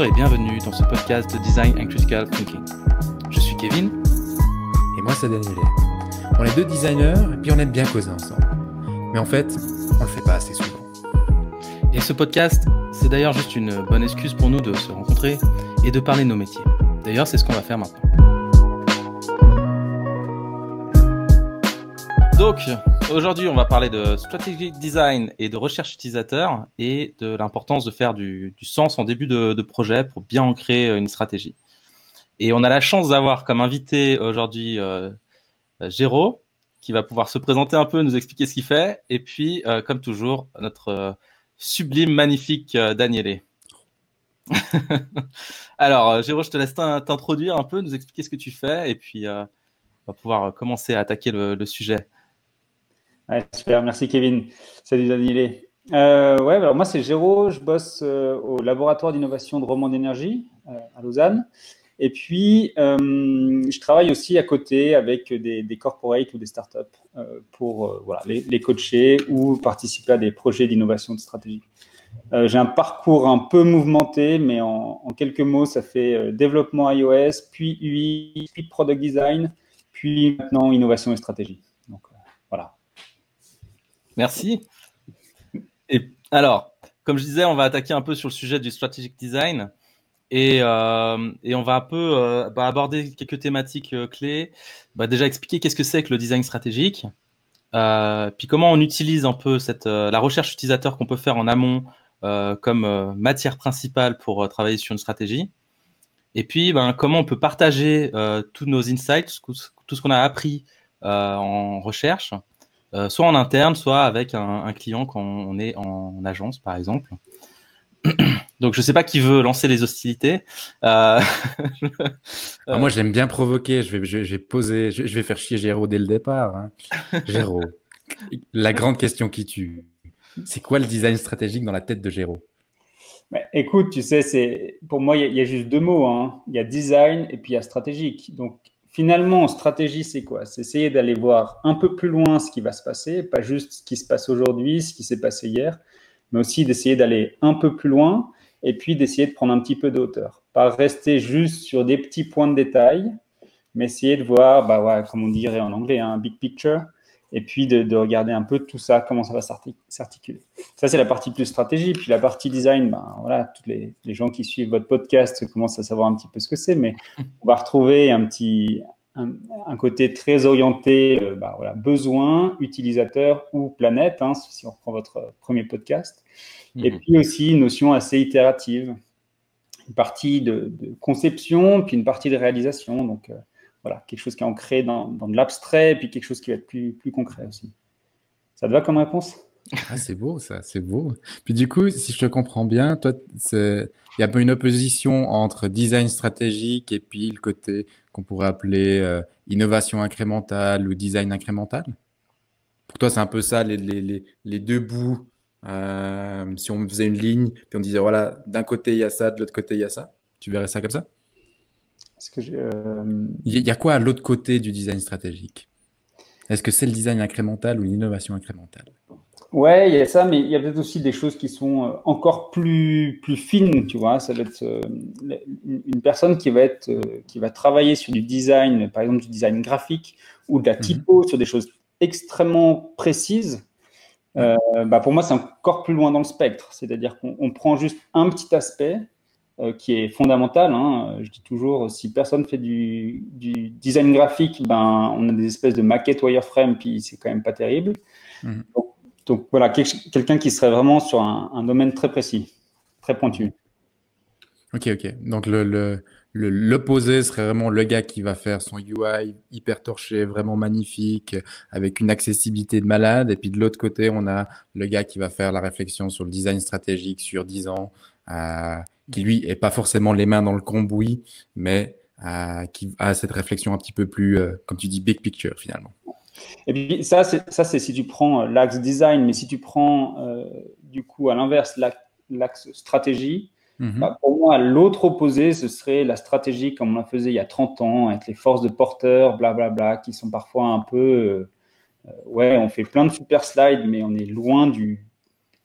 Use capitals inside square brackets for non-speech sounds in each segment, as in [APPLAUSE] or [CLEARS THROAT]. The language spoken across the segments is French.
Bonjour et bienvenue dans ce podcast de Design and Critical Thinking. Je suis Kevin. Et moi, c'est Daniel. On est deux designers et puis on aime bien causer ensemble. Mais en fait, on le fait pas assez souvent. Et ce podcast, c'est d'ailleurs juste une bonne excuse pour nous de se rencontrer et de parler de nos métiers. D'ailleurs, c'est ce qu'on va faire maintenant. Donc, aujourd'hui, on va parler de strategic design et de recherche utilisateur et de l'importance de faire du, sens en début de, projet pour bien ancrer une stratégie. Et on a la chance d'avoir comme invité aujourd'hui euh, qui va pouvoir se présenter un peu, nous expliquer ce qu'il fait, et puis, euh, comme toujours, notre euh, sublime, magnifique euh, Danielé. [LAUGHS] Alors, Géraud, je te laisse t'introduire un peu, nous expliquer ce que tu fais, et puis on va pouvoir commencer à attaquer le sujet super, merci Kevin. Salut Daniel. Euh, ouais, alors moi c'est Géraud, je bosse euh, au laboratoire d'innovation de Roman d'énergie euh, à Lausanne. Et puis, je travaille aussi à côté avec des, corporates ou des startups pour les, coacher ou participer à des projets d'innovation de stratégie. J'ai un parcours un peu mouvementé, mais en, en quelques mots, ça fait développement iOS, puis UI, puis product design, puis maintenant innovation et stratégie. Merci. Et alors, comme je disais, on va attaquer un peu sur le sujet du strategic design et, euh, on va un peu euh, bah, aborder quelques thématiques euh, clés. Bah, déjà expliquer qu'est-ce que c'est que le design stratégique, puis comment on utilise un peu la recherche utilisateur qu'on peut faire en amont comme matière principale pour travailler sur une stratégie. Et puis, ben, comment on peut partager tous nos insights, tout ce qu'on a appris en recherche, euh, soit en interne, soit avec un, client quand on est en, agence, par exemple. [CLEARS THROAT] Donc, je ne sais pas qui veut lancer les hostilités. Euh... [LAUGHS] Ah, moi, j'aime bien provoquer. Je vais, je, vais poser, je, vais faire chier Géraud dès le départ. Hein. [LAUGHS] Géraud, la grande question qui tue. C'est quoi le design stratégique dans la tête de Géraud? Écoute, tu sais, c'est pour moi, il y, a juste deux mots. Hein. Il y a design et puis il y a stratégique. Donc, finalement, stratégie, c'est quoi? C'est essayer d'aller voir un peu plus loin ce qui va se passer, pas juste ce qui se passe aujourd'hui, ce qui s'est passé hier, mais aussi d'essayer d'aller un peu plus loin et puis d'essayer de prendre un petit peu de. Pas rester juste sur des petits points de détail, mais essayer de voir, bah ouais, comme on dirait en anglais, un big picture, et puis de, regarder un peu tout ça, comment ça va s'articuler. Ça, c'est la partie plus stratégie. Puis la partie design, ben, voilà, tous les, gens qui suivent votre podcast commencent à savoir un petit peu ce que c'est, mais on va retrouver un petit un, côté très orienté, euh, ben, voilà, besoin, utilisateur ou planète, hein, si on reprend votre premier podcast. Et mhm. puis aussi une notion assez itérative, une partie de, conception, puis une partie de réalisation. Donc, euh, voilà, quelque chose qui est ancré dans, de l'abstrait, et puis quelque chose qui va être plus, plus concret aussi. Ça te va comme réponse? Ah, C'est beau, ça, c'est beau. Puis du coup, si je te comprends bien, toi, il y a pas une opposition entre design stratégique et puis le côté qu'on pourrait appeler euh, innovation incrémentale ou design incrémental? Pour toi, c'est un peu ça, les, les, les, deux bouts. Euh, si on faisait une ligne, puis on disait, voilà, d'un côté, il y a ça, de l'autre côté, il y a ça. Tu verrais ça comme ça? Que euh, Il y a quoi à l'autre côté du design stratégique? Est-ce que c'est le design incrémental ou l'innovation incrémentale? Ouais, il y a ça, mais il y a peut-être aussi des choses qui sont euh, encore plus, plus fines, tu vois. Ça va être euh, une personne qui va, être, qui va travailler sur du design, par exemple du design graphique ou de la mhm. typo, sur des choses extrêmement précises. bah pour moi, c'est encore plus loin dans le spectre. C'est-à-dire qu'on prend juste un petit aspect qui est fondamental. Hein. Je dis toujours, si personne fait du, design graphique, ben, on a des espèces de maquettes wireframe, puis c'est quand même pas terrible. Mhm. Donc, voilà, quelqu'un qui serait vraiment sur un, domaine très précis, très pointu. Ok, ok. Donc le, l'opposé serait vraiment le gars qui va faire son UI hyper torché, vraiment magnifique, avec une accessibilité de malade. Et puis de l'autre côté, on a le gars qui va faire la réflexion sur le design stratégique sur 10 ans, euh, qui lui est pas forcément les mains dans le cambouis, mais euh, qui a cette réflexion un petit peu plus, euh, comme tu dis, big picture finalement. Et puis ça, c'est ça, c'est si tu prends l'axe design, mais si tu prends du coup à l'inverse l'axe stratégie, mhm. bah, pour moi, l'autre opposé, ce serait la stratégie comme on la faisait il y a 30 ans, avec les forces de porteurs, blablabla, bla, bla, qui sont parfois un peu. ouais, on fait plein de super slides, mais on est loin du,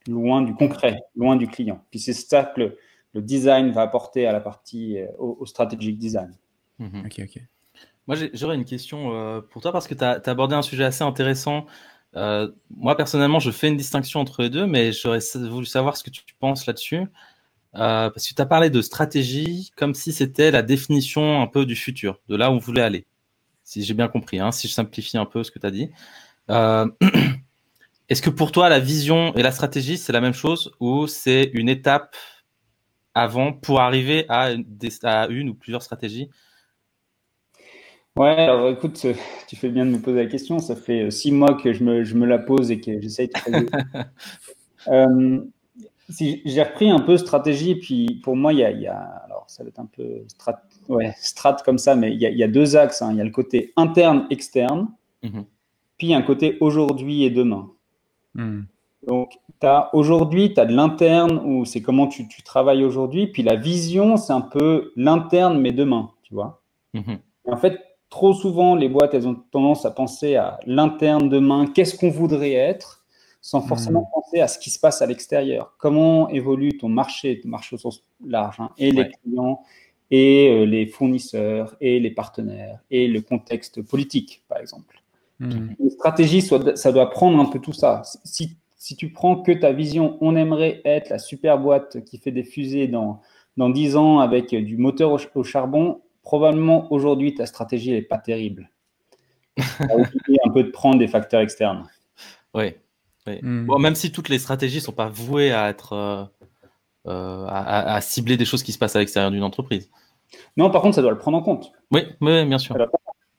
loin du concret, loin du client. Puis c'est ça que le, le design va apporter à la partie, euh, au, strategic design. Mhm. Ok, ok. Moi, j'aurais une question euh, pour toi parce que tu as, abordé un sujet assez intéressant. Euh, moi, personnellement, je fais une distinction entre les deux, mais j'aurais voulu savoir ce que tu penses là-dessus. parce que tu as parlé de stratégie comme si c'était la définition un peu du futur, de là où on voulait aller. Si j'ai bien compris, hein, si je simplifie un peu ce que tu as dit. [CLEARS THROAT] Est-ce que pour toi, la vision et la stratégie, c'est la même chose ou c'est une étape avant pour arriver à, une ou plusieurs stratégies? Ouais, alors écoute, tu fais bien de me poser la question. Ça fait euh, six mois que je me, la pose et que j'essaye de [LAUGHS] euh, si J'ai repris un peu stratégie, puis pour moi, il y a, alors ça va être un peu strat, ouais, strat comme ça, mais il y a, deux axes. Hein. Il y a le côté interne-externe, mhm. puis un côté aujourd'hui et demain. Hmm. Donc, aujourd'hui, tu as de l'interne où c'est comment tu, travailles aujourd'hui. Puis la vision, c'est un peu l'interne, mais demain, tu vois. Mhm. En fait, trop souvent, les boîtes, elles ont tendance à penser à l'interne demain, qu'est-ce qu'on voudrait être, sans hmm. forcément penser à ce qui se passe à l'extérieur. Comment évolue ton marché, ton marché au sens large, hein, et les clients, et euh, les fournisseurs, et les partenaires, et le contexte politique, par exemple. Hmm. Une stratégie, ça doit prendre un peu tout ça. Si si tu prends que ta vision, on aimerait être la super boîte qui fait des fusées dans, dans 10 ans avec du moteur au, charbon, probablement aujourd'hui ta stratégie n'est pas terrible. [LAUGHS] un peu de prendre des facteurs externes. Oui. Hmm. Bon, même si toutes les stratégies ne sont pas vouées à être euh, euh, à, cibler des choses qui se passent à l'extérieur d'une entreprise. Non, par contre, ça doit le prendre en compte. Oui, oui bien sûr.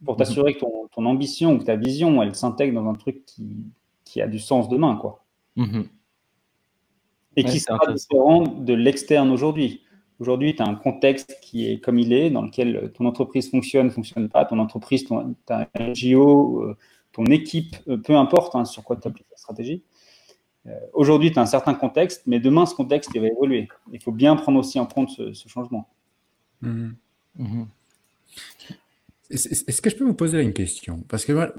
Pour t'assurer que ton, ton, ambition ou que ta vision, elle s'intègre dans un truc qui, qui a du sens demain, quoi. Mhm. Et qui sera différent de l'externe aujourd'hui. Aujourd'hui, tu as un contexte qui est comme il est, dans lequel ton entreprise fonctionne, fonctionne pas, ton entreprise, ton, ta NGO, euh, ton équipe, euh, peu importe hein, sur quoi tu appliques la stratégie. Euh, aujourd'hui, tu as un certain contexte, mais demain, ce contexte il va évoluer. Il faut bien prendre aussi en compte ce, changement. Mhm. Mhm. Est-ce que je peux vous poser une question? Parce que moi,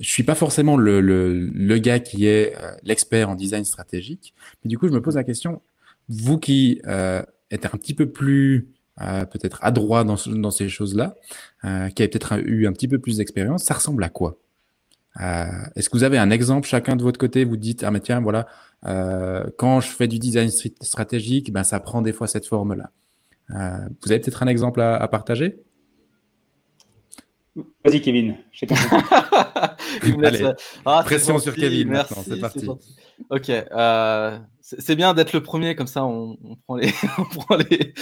je suis pas forcément le, le, gars qui est euh, l'expert en design stratégique, mais du coup, je me pose la question, vous qui euh, êtes un petit peu plus euh, peut-être adroit dans, dans ces choses-là, euh, qui avez peut-être eu un petit peu plus d'expérience, ça ressemble à quoi? Est-ce que vous avez un exemple chacun de votre côté Vous dites ah mais tiens voilà, quand je fais du design stratégique, ben ça prend des fois cette forme-là. vous avez peut-être un exemple à, à partager? Vas-y, Kevin. [LAUGHS] Ah, pression sur Kevin maintenant, c'est parti. Ok, euh, c'est bien d'être le premier, comme ça [LAUGHS] on, prend les.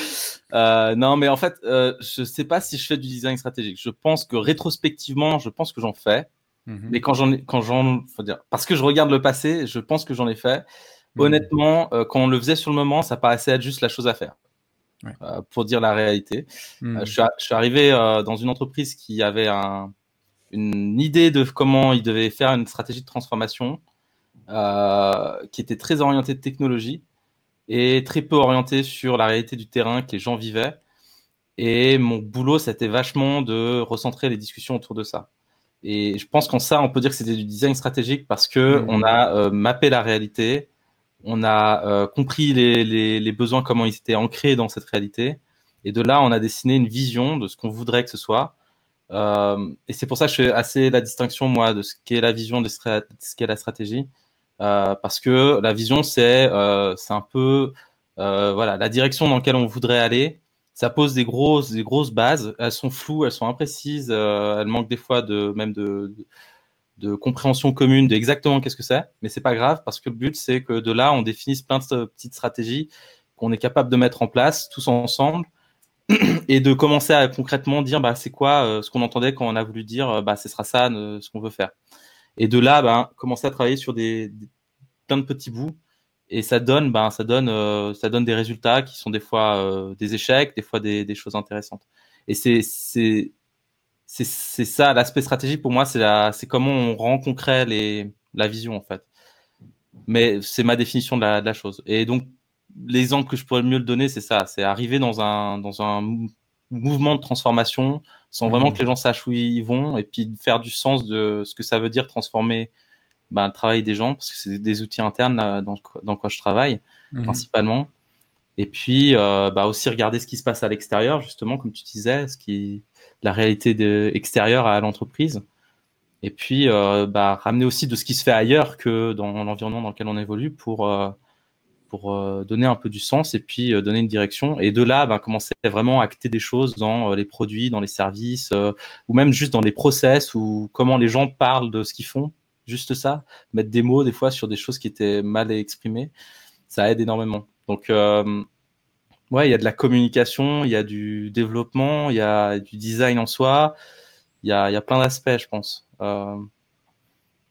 Euh, non, mais en fait, euh, je ne sais pas si je fais du design stratégique. Je pense que rétrospectivement, je pense que j'en fais. Mhm. Mais quand j'en ai, quand j'en, faut dire, parce que je regarde le passé, je pense que j'en ai fait. Mhm. Honnêtement, quand on le faisait sur le moment, ça paraissait être juste la chose à faire. Euh, pour dire la réalité. Hmm. Euh, je, suis, arrivé euh, dans une entreprise qui avait un, une idée de comment il devait faire une stratégie de transformation qui était très orientée de technologie et très peu orientée sur la réalité du terrain que les gens vivaient. Et mon boulot, c'était vachement de recentrer les discussions autour de ça. Et je pense qu'en ça, on peut dire que c'était du design stratégique parce que hmm. on a mappé la réalité, on a euh, compris les, besoins, comment ils étaient ancrés dans cette réalité. Et de là, on a dessiné une vision de ce qu'on voudrait que ce soit. Euh, et c'est pour ça que je fais assez la distinction, moi, de ce qu'est la vision, de ce qu'est la stratégie. Euh, parce que la vision, c'est un peu voilà la direction dans laquelle on voudrait aller. Ça pose des grosses, bases. Elles sont floues, elles sont imprécises. elles manquent des fois de même de compréhension commune d'exactement qu'est-ce que c'est, mais c'est pas grave parce que le but c'est que de là on définisse plein de petites stratégies qu'on est capable de mettre en place tous ensemble [CLEARS THROAT] et de commencer à concrètement dire bah c'est quoi euh, ce qu'on entendait quand on a voulu dire euh, bah ce sera ça euh, ce qu'on veut faire. Et de là bah, commencer à travailler sur des, plein de petits bouts et ça donne bah, ça donne ça donne des résultats qui sont des fois des échecs des fois des, des choses intéressantes. Et c'est c'est c'est ça l'aspect stratégique pour moi c'est c'est comment on rend concret les la vision en fait mais c'est ma définition de la, de la, chose et donc l'exemple que je pourrais mieux le donner c'est ça c'est arriver dans un dans un mouvement de transformation sans vraiment mmh. que les gens sachent où ils vont et puis faire du sens de ce que ça veut dire transformer ben, le travail des gens parce que c'est des outils internes dans, dans quoi je travaille mmh. principalement Et puis bah, aussi regarder ce qui se passe à l'extérieur, justement, comme tu disais, ce qui la réalité de, extérieure à l'entreprise. Et puis bah, ramener aussi de ce qui se fait ailleurs que dans l'environnement dans lequel on évolue pour pour euh, donner un peu du sens et puis euh, donner une direction. Et de là, ben, commencer à acter des choses dans euh, les produits, dans les services, ou même juste dans les process, ou comment les gens parlent de ce qu'ils font. Juste ça, mettre des mots des fois sur des choses qui étaient mal exprimées, ça aide énormément. Donc, ouais, il y a de la communication, il y a du développement, il y a du design en soi, il y a, y a plein d'aspects, je pense.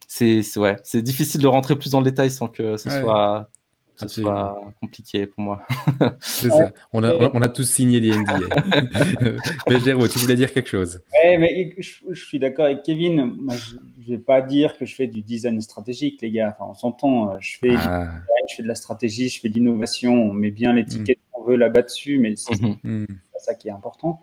c'est ouais, c'est difficile de rentrer plus dans le détail sans que ce soit ce soit compliqué pour moi. [LAUGHS] c'est ça. On a, on a, tous signé les NDA. [LAUGHS] mais Géraud, tu voulais dire quelque chose Oui, mais je, suis d'accord avec Kevin. Moi, je ne vais pas dire que je fais du design stratégique, les gars. Enfin, on s'entend. Euh, je fais, ah. Je fais de la stratégie, je fais de l'innovation. On met bien l'étiquette mm. qu'on veut là-bas dessus, mais c'est mm-hmm. ça qui est important.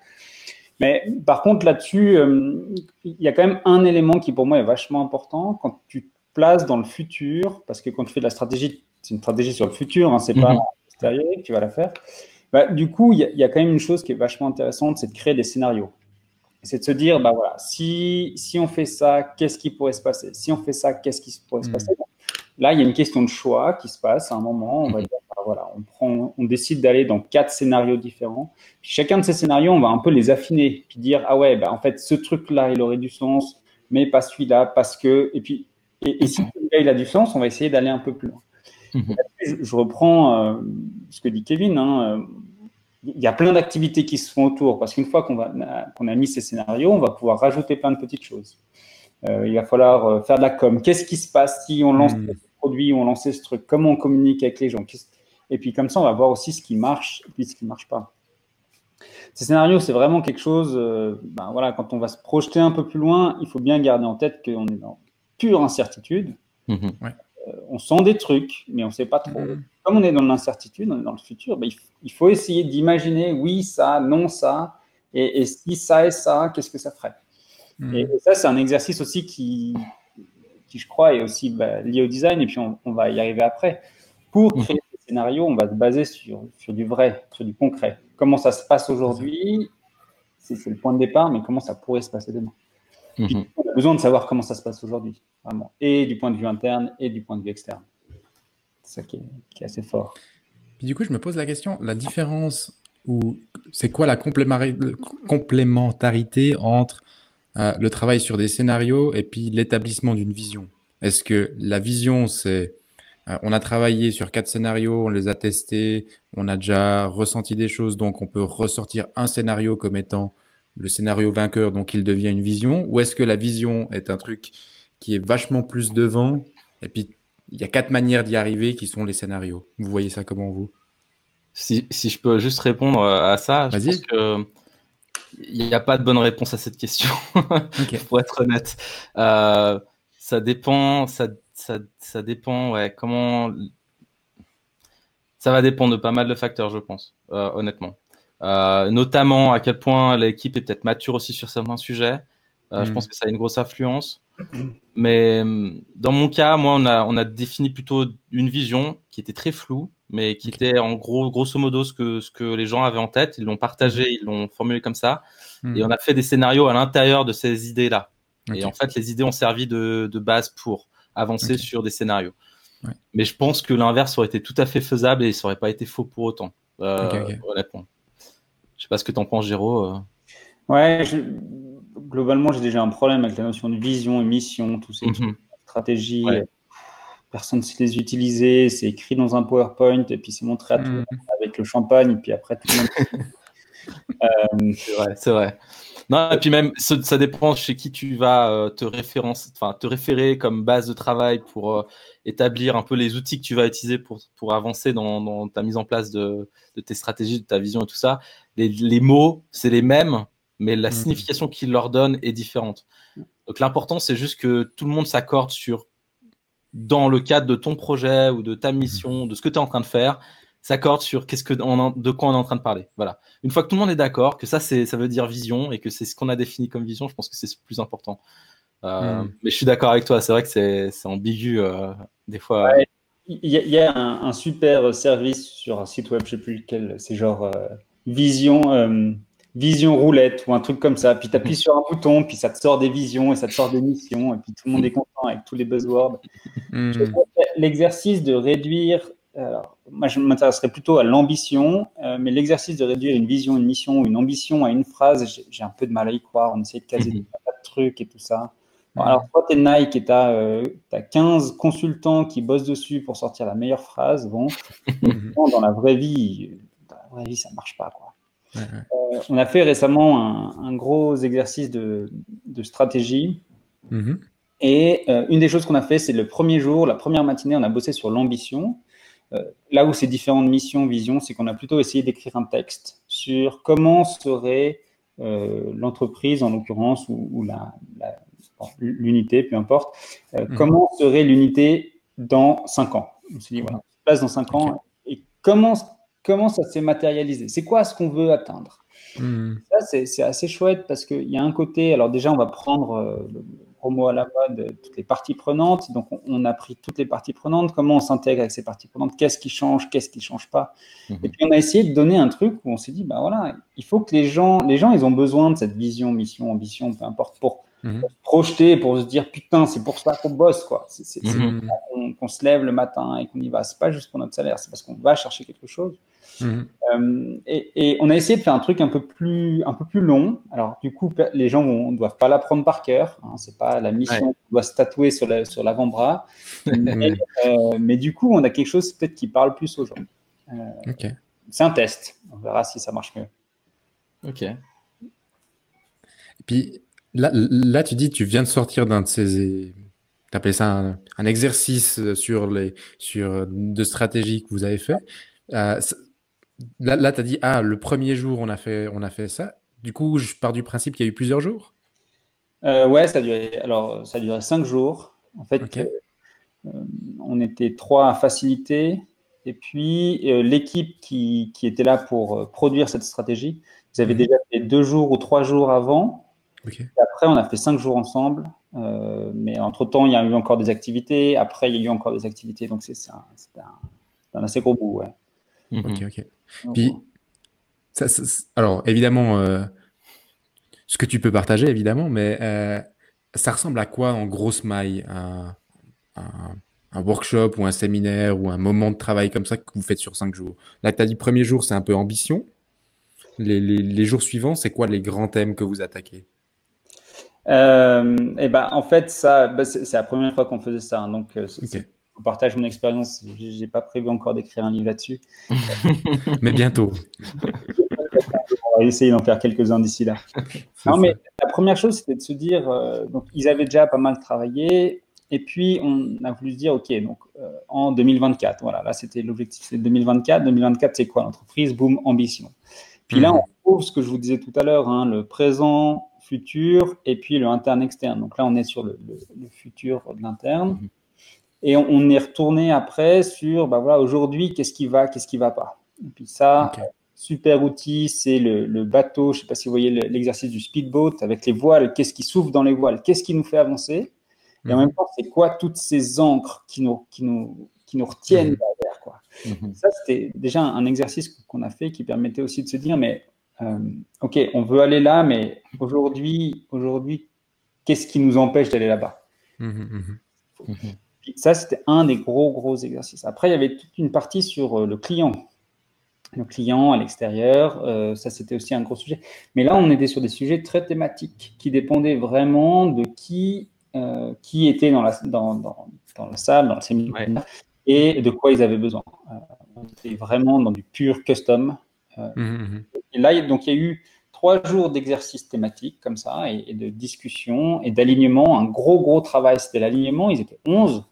Mais par contre, là-dessus, euh, il y a quand même un élément qui pour moi est vachement important quand tu te places dans le futur, parce que quand tu fais de la stratégie, c'est une stratégie sur le futur, hein, c'est pas l'extérieur mhm. que tu vas la faire. Bah, du coup, il y, a quand même une chose qui est vachement intéressante, c'est de créer des scénarios. C'est de se dire, bah voilà, si, si on fait ça, qu'est-ce qui pourrait se passer? Si on fait ça, qu'est-ce qui pourrait se mhm. passer? Là, il y a une question de choix qui se passe à un moment. On va mhm. dire, bah, voilà, on, prend, on décide d'aller dans quatre scénarios différents. Puis chacun de ces scénarios, on va un peu les affiner, puis dire, ah ouais, bah, en fait, ce truc-là, il aurait du sens, mais pas celui-là, parce que. Et puis, et, et si celui-là, il a du sens, on va essayer d'aller un peu plus loin. Mhm. Je, reprends euh, ce que dit Kevin. Hein, euh, il y a plein d'activités qui se font autour parce qu'une fois qu'on qu'on a mis ces scénarios, on va pouvoir rajouter plein de petites choses. Euh, il va falloir faire de la com. Qu'est-ce qui se passe si on lance mmh. ce produit, on lance ce truc? Comment on communique avec les gens? Et puis comme ça, on va voir aussi ce qui marche et puis ce qui ne marche pas. Ces scénarios, c'est vraiment quelque chose. ben voilà, quand on va se projeter un peu plus loin, il faut bien garder en tête qu'on est dans pure incertitude. Mmh on sent des trucs, mais on ne sait pas trop. Mm. Comme on est dans l'incertitude, on est dans le futur, ben, il, faut essayer d'imaginer oui, ça, non, ça, et, si ça et ça, qu'est-ce que ça ferait? Mm. et, ça, c'est un exercice aussi qui, qui, je crois, est aussi bah, lié au design, et puis on, va y arriver après. Pour mm. créer des scénarios, on va se baser sur, sur du vrai, sur du concret. Comment ça se passe aujourd'hui, c'est le point de départ, mais comment ça pourrait se passer demain. Mm-hmm. On a besoin de savoir comment ça se passe aujourd'hui vraiment, et du point de vue interne et du point de vue externe. C'est ça qui est, assez fort. Puis du coup, je me pose la question, la différence ou c'est quoi la complémentarité entre euh, le travail sur des scénarios et puis l'établissement d'une vision Est-ce que la vision, c'est euh, on a travaillé sur quatre scénarios, on les a testés, on a déjà ressenti des choses, donc on peut ressortir un scénario comme étant le scénario vainqueur, donc il devient une vision Ou est-ce que la vision est un truc qui est vachement plus devant. Et puis, il y a quatre manières d'y arriver qui sont les scénarios. Vous voyez ça comment vous? Si, si, je peux juste répondre à ça, je pense que il n'y a pas de bonne réponse à cette question, [LAUGHS] pour être honnête. Euh, ça dépend, ça, ça, ça, dépend, ouais, comment. Ça va dépendre de pas mal de facteurs, je pense, euh, honnêtement. Euh, notamment à quel point l'équipe est peut-être mature aussi sur certains sujets. Je hmm. pense que ça a une grosse influence. Mais dans mon cas, moi, on a, on a défini plutôt une vision qui était très floue, mais qui était en gros, grosso modo ce que, ce que les gens avaient en tête. Ils l'ont partagé, ils l'ont formulé comme ça. Hmm. Et on a fait des scénarios à l'intérieur de ces idées-là. Et en fait, les idées ont servi de, de base pour avancer sur des scénarios. Mais je pense que l'inverse aurait été tout à fait faisable et ça aurait pas été faux pour autant. Euh, honnêtement. Je sais pas ce que tu en penses, Géraud. Euh. Ouais, je globalement, j'ai déjà un problème avec la notion de vision et mission, tous ces mhm. stratégies. Personne ne sait les utiliser, c'est écrit dans un PowerPoint et puis c'est montré à tout le mhm. monde avec le champagne et puis après tout le monde. [LAUGHS] Euh, c'est vrai, c'est vrai. Non, et puis même, ça dépend chez qui tu vas euh, te, référence, enfin, te référer comme base de travail pour euh, établir un peu les outils que tu vas utiliser pour, pour avancer dans, ta mise en place de, de, tes stratégies, de ta vision et tout ça. Les, les mots, c'est les mêmes, mais la mmh. signification qu'il leur donne est différente. Donc l'important, c'est juste que tout le monde s'accorde sur, dans le cadre de ton projet ou de ta mmh. mission, de ce que tu es en train de faire, s'accorde sur qu'est-ce que on, de quoi on est en train de parler. Voilà. Une fois que tout le monde est d'accord, que ça, c'est, ça veut dire vision et que c'est ce qu'on a défini comme vision, je pense que c'est le plus important. Euh, mmh. Mais je suis d'accord avec toi, c'est vrai que c'est, ambigu euh, des fois. il y, a un, super service sur un site web, je sais plus lequel, c'est genre euh, Vision, euh, Vision roulette ou un truc comme ça. Puis tu appuies [LAUGHS] sur un bouton, puis ça te sort des visions et ça te sort des missions, et puis tout le monde est content avec tous les buzzwords. Hmm. L'exercice de réduire, alors, moi je m'intéresserais plutôt à l'ambition, euh, mais l'exercice de réduire une vision, une mission ou une ambition à une phrase, j'ai un peu de mal à y croire. On essaie de caser des tas de trucs et tout ça alors, toi, tu es Nike et tu as, 15 consultants qui bossent dessus pour sortir la meilleure phrase. Bon, [LAUGHS] dans la vraie vie, dans la vraie vie, ça ne marche pas. Quoi. Euh, on a fait récemment un, gros exercice de, stratégie. Mm-hmm. Et euh, une des choses qu'on a fait, c'est le premier jour, la première matinée, on a bossé sur l'ambition. Euh, là où c'est différentes missions, visions, c'est qu'on a plutôt essayé d'écrire un texte sur comment serait l'entreprise, en l'occurrence, ou, la, l'unité, peu importe. Euh, mhm. Comment serait l'unité dans 5 ans? On s'est dit, voilà, place dans 5 ans. Et comment, comment ça s'est matérialisé C'est quoi ce qu'on veut atteindre? Mhm. Ça, c'est assez chouette parce qu'il y a un côté. Alors, déjà, on va prendre euh, le promo à la mode, toutes les parties prenantes. Donc, on, a pris toutes les parties prenantes. Comment on s'intègre avec ces parties prenantes? Qu'est-ce qui change? Qu'est-ce qui ne change pas? Mhm. Et puis, on a essayé de donner un truc où on s'est dit, ben voilà, il faut que les gens, les gens, ils ont besoin de cette vision, mission, ambition, peu importe, pour Mhm. pour se projeter, pour se dire putain, c'est pour ça qu'on bosse, quoi. C'est mhm. qu'on se lève le matin et qu'on y va. C'est pas juste pour notre salaire, c'est parce qu'on va chercher quelque chose. Mhm. Euh, et, et, on a essayé de faire un truc un peu plus, un peu plus long. Alors, du coup, les gens ne doivent pas l'apprendre par cœur. Hein, c'est pas la mission qu'on doit se tatouer sur l'avant-bras. [LAUGHS] mais, euh, mais, du coup, on a quelque chose peut-être qui parle plus aux gens. Euh, c'est un test. On verra si ça marche mieux. Ok. Et puis, Là, tu dis, tu viens de sortir d'un de ces, tu ça un, exercice sur les, sur de stratégie que vous avez fait. Euh, là, tu as dit, ah, le premier jour, on a fait, on a fait ça. Du coup, je pars du principe qu'il y a eu plusieurs jours? Euh, ouais, ça a duré, alors, ça a duré cinq jours. En fait, euh, on était trois à faciliter. Et puis, l'équipe qui, qui, était là pour produire cette stratégie, ils avaient mhm. déjà fait deux jours ou trois jours avant après, on a fait cinq jours ensemble. Euh, mais entre-temps, il y a eu encore des activités. Après, il y a eu encore des activités. Donc, c'est un, un, assez gros bout. Ouais. Mhm. Ok, ok. Puis, ça, alors, évidemment, euh, ce que tu peux partager, évidemment, mais euh, ça ressemble à quoi en grosse maille un, un, workshop ou un séminaire ou un moment de travail comme ça que vous faites sur cinq jours? Là, tu as dit premier jour, c'est un peu ambition. Les, les, les jours suivants, c'est quoi les grands thèmes que vous attaquez? Et ben, en fait, ça, bah, c'est la première fois qu'on faisait ça. Hein, donc, euh, je partage mon expérience. J'ai pas prévu encore d'écrire un livre là-dessus. [LAUGHS] mais bientôt. [LAUGHS] On va essayer d'en faire quelques-uns d'ici là. Non, mais la première chose, c'était de se dire, euh, donc ils avaient déjà pas mal travaillé, et puis on a voulu se dire, ok, donc en 2024, voilà, là c'était l'objectif, c'est 2024. 2024, c'est quoi l'entreprise? Boom, ambition. Puis là, mhm. on trouve ce que je vous disais tout à l'heure, hein, le présent, futur et puis le interne-externe. Donc là, on est sur le, futur de l'interne. Mhm. Et on, est retourné après sur, bah voilà, aujourd'hui, qu'est-ce qui va, qu'est-ce qui va pas. Et puis ça, super outil, c'est le, bateau. Je sais pas si vous voyez l'exercice du speedboat avec les voiles. Qu'est-ce qui souffle dans les voiles Qu'est-ce qui nous fait avancer Et en mhm. même temps, c'est quoi toutes ces encres qui nous, qui nous, qui nous retiennent mhm. derrière quoi. Ça, c'était déjà un exercice qu'on a fait qui permettait aussi de se dire, mais euh, ok, on veut aller là, mais aujourd'hui, aujourd'hui, qu'est-ce qui nous empêche d'aller là-bas? Mmh, mmh, mmh. Ça, c'était un des gros, gros exercices. Après, il y avait toute une partie sur euh, le client. Le client à l'extérieur, euh, ça, c'était aussi un gros sujet. Mais là, on était sur des sujets très thématiques qui dépendaient vraiment de qui, qui était dans la, dans, dans, dans, la salle, dans le séminaire, et de quoi ils avaient besoin. on était vraiment dans du pur custom. Mmh. Et là, donc, il y a eu trois jours d'exercice thématique comme ça, et, de discussion et d'alignement. Un gros, gros travail, c'était l'alignement. Ils étaient 11.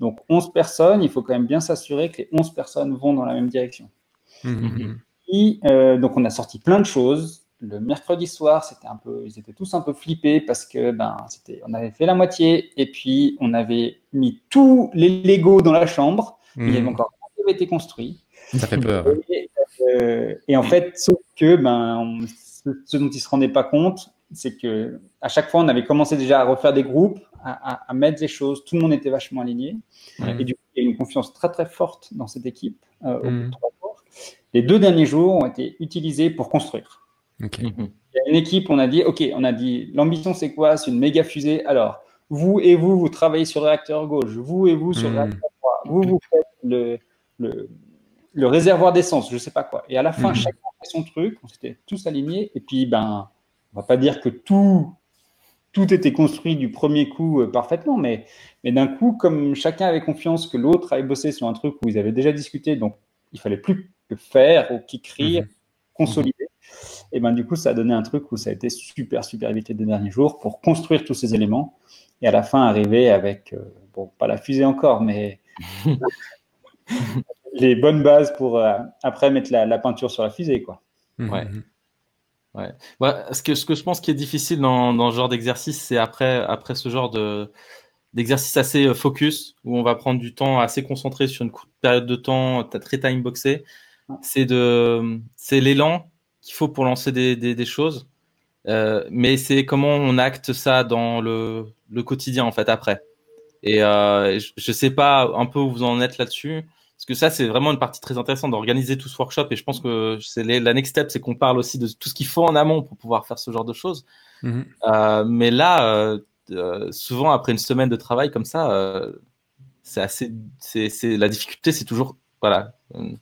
Donc, 11 personnes. Il faut quand même bien s'assurer que les 11 personnes vont dans la même direction. Mmh, et, euh, donc, on a sorti plein de choses. Le mercredi soir, c'était un peu, ils étaient tous un peu flippés parce que ben, c'était, on avait fait la moitié et puis on avait mis tous les Legos dans la chambre. Il y avait encore rien qui avait été construit. Ça fait peur. Euh, et en fait, sauf que ben, ce dont ils se rendaient pas compte, c'est que à chaque fois, on avait commencé déjà à refaire des groupes, à, mettre les choses. Tout le monde était vachement aligné. Et du coup, il y a une confiance très très forte dans cette équipe euh, au bout de trois jours. Les deux derniers jours ont été utilisés pour construire. Mhm. Il y a une équipe, on a dit, OK, on a dit, l'ambition c'est quoi? C'est une méga fusée. Alors, vous et vous, vous travaillez sur le réacteur gauche, vous et vous sur le réacteur droit, vous, vous faites le, le, le réservoir d'essence, je sais pas quoi. Et à la fin, mhm. chacun fait son truc, on s'était tous alignés, et puis, ben, on va pas dire que tout, tout était construit du premier coup euh, parfaitement, mais, mais d'un coup, comme chacun avait confiance que l'autre avait bossé sur un truc où ils avaient déjà discuté, donc il fallait plus que faire ou qu'écrire, mhm. consolider. Et ben du coup, ça a donné un truc où ça a été super, super vite les derniers jours pour construire tous ces éléments et à la fin arriver avec, euh, bon, pas la fusée encore, mais [LAUGHS] les bonnes bases pour euh, après mettre la, peinture sur la fusée, quoi. Mhm. Ouais. Ouais. ce, que, ce que je pense qui est difficile dans, dans ce genre d'exercice, c'est après, après ce genre de, d'exercice assez euh, focus, où on va prendre du temps assez concentré sur une courte période de temps, très time boxé. C'est de, c'est l'élan qu'il faut pour lancer des, des, des choses. Euh, mais c'est comment on acte ça dans le, le quotidien en fait après. Et euh, je, je sais pas un peu où vous en êtes là-dessus. Parce que ça, c'est vraiment une partie très intéressante d'organiser tout ce workshop. Et je pense que c'est la next step, c'est qu'on parle aussi de tout ce qu'il faut en amont pour pouvoir faire ce genre de choses. Mhm. Euh, mais là, euh, euh, souvent après une semaine de travail comme ça, euh, c'est assez, c'est, la difficulté, c'est toujours, voilà, euh,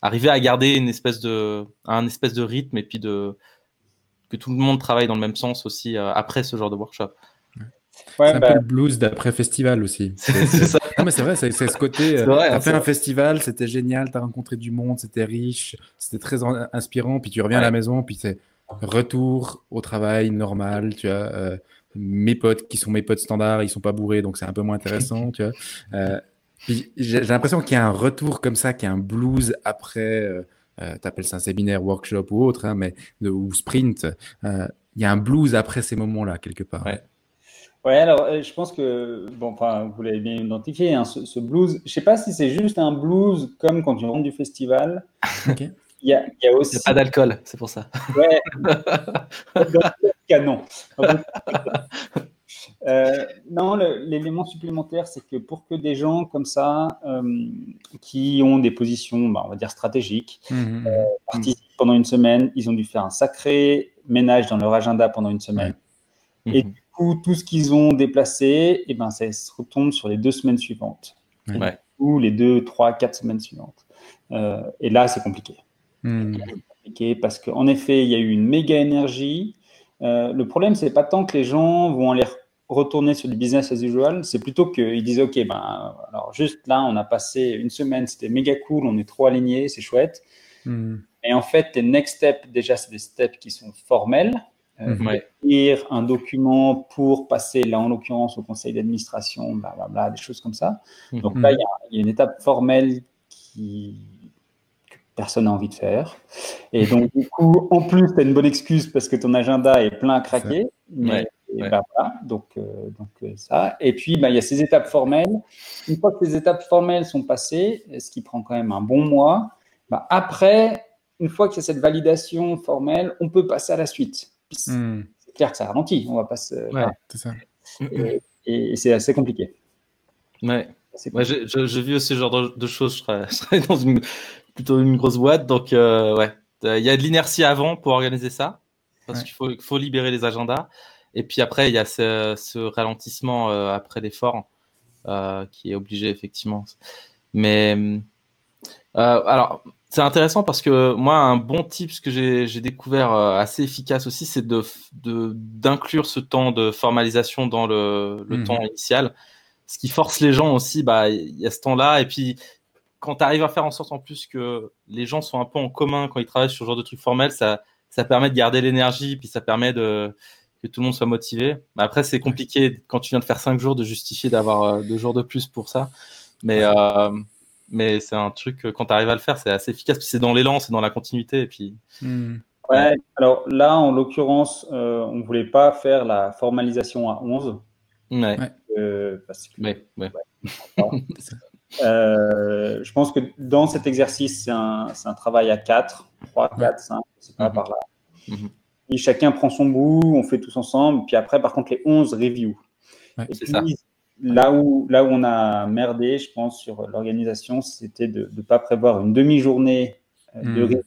arriver à garder une espèce de, un espèce de rythme et puis de que tout le monde travaille dans le même sens aussi après ce genre de workshop c'est un peu bah le blues d'après festival aussi. [LAUGHS] C'est ça. Non, mais c'est vrai, c'est ce côté. Tu as hein, fait un festival, c'était génial, tu as rencontré du monde, c'était riche, c'était très inspirant. Puis tu reviens à la maison, puis c'est retour au travail normal. Tu as euh, mes potes qui sont mes potes standards, ils sont pas bourrés, donc c'est un peu moins intéressant. tu vois. Euh, j'ai l'impression qu'il y a un retour comme ça, qu'il y a un blues après. Euh, euh tu appelles ça un séminaire, workshop ou autre, hein, mais ou sprint. Il y a un blues après ces moments-là quelque part. Ouais. Ouais, alors euh, je pense que, bon, enfin, vous l'avez bien identifié, hein, ce, blues, je sais pas si c'est juste un blues comme quand tu rentres du festival. [LAUGHS] Il y a, il y a aussi. Il n'y a pas d'alcool, c'est pour ça. Ouais. [LAUGHS] canon. euh, non, l'élément supplémentaire, c'est que pour que des gens comme ça, euh, qui ont des positions, bah, on va dire stratégiques, mmh, mmh, euh, mmh. participent pendant une semaine, ils ont dû faire un sacré ménage dans leur agenda pendant une semaine. Et tout ce qu'ils ont déplacé, et eh ben, ça se retombe sur les deux semaines suivantes. Ou les deux, trois, quatre semaines suivantes. Euh, et là, c'est compliqué. Hmm. compliqué parce qu'en effet, il y a eu une méga énergie. Euh, le problème, c'est pas tant que les gens vont aller retourner sur du business as usual, c'est plutôt qu'ils disent OK, ben, alors juste là, on a passé une semaine, c'était méga cool, on est trop alignés, c'est chouette. Hmm. Et en fait, les next steps, déjà, c'est des steps qui sont formels. Euh, mhm. un document pour passer, là en l'occurrence, au conseil d'administration, blablabla, des choses comme ça. Mhm. Donc là, il y, a une étape formelle qui, que personne n'a envie de faire. Et donc, du coup, en plus, tu as une bonne excuse parce que ton agenda est plein à craquer. Mais, bah, voilà, donc, euh, donc euh, ça. Et puis, bah, il y a ces étapes formelles. Une fois que ces étapes formelles sont passées, ce qui prend quand même un bon mois, bah, après, une fois qu'il y a cette validation formelle, on peut passer à la suite. Hmm. C'est clair que ça ralentit. On va pas se. c'est ça. Et, c'est assez compliqué. Ouais. j'ai, vu aussi ce genre de, choses. [LAUGHS] Je serais, dans une, plutôt une grosse boîte. Donc, euh, ouais. Il y a de l'inertie avant pour organiser ça. Parce qu'il faut, faut, libérer les agendas. Et puis après, il y a ce, ralentissement euh, après l'effort euh, qui est obligé, effectivement. Mais. alors, c'est intéressant parce que moi, un bon tip que j'ai découvert euh, assez efficace aussi, c'est de d'inclure ce temps de formalisation dans le, le mhm. temps initial. Ce qui force les gens aussi, bah, il y a ce temps-là. Et puis, quand tu arrives à faire en sorte en plus que les gens sont un peu en commun quand ils travaillent sur ce genre de trucs formels, ça, ça permet de garder l'énergie, puis ça permet de, que tout le monde soit motivé. Mais après, c'est compliqué quand tu viens de faire cinq jours de justifier d'avoir euh, deux jours de plus pour ça. Mais, euh, mais c'est un truc, quand tu arrives à le faire, c'est assez efficace, c'est dans l'élan, c'est dans la continuité. Et puis... Hmm. Ouais, alors là, en l'occurrence, euh, on ne voulait pas faire la formalisation à 11. Ouais. Euh, ouais, ouais. [LAUGHS] euh, je pense que dans cet exercice, c'est un, un, travail à 4, 3, 4, 5, c'est pas -hmm. par là. -hmm. Et chacun prend son bout, on fait tous ensemble. Puis après, par contre, les 11 reviews. c'est ça. Là où, là où on a merdé, je pense, sur l'organisation, c'était de ne pas prévoir une demi-journée de Hmm.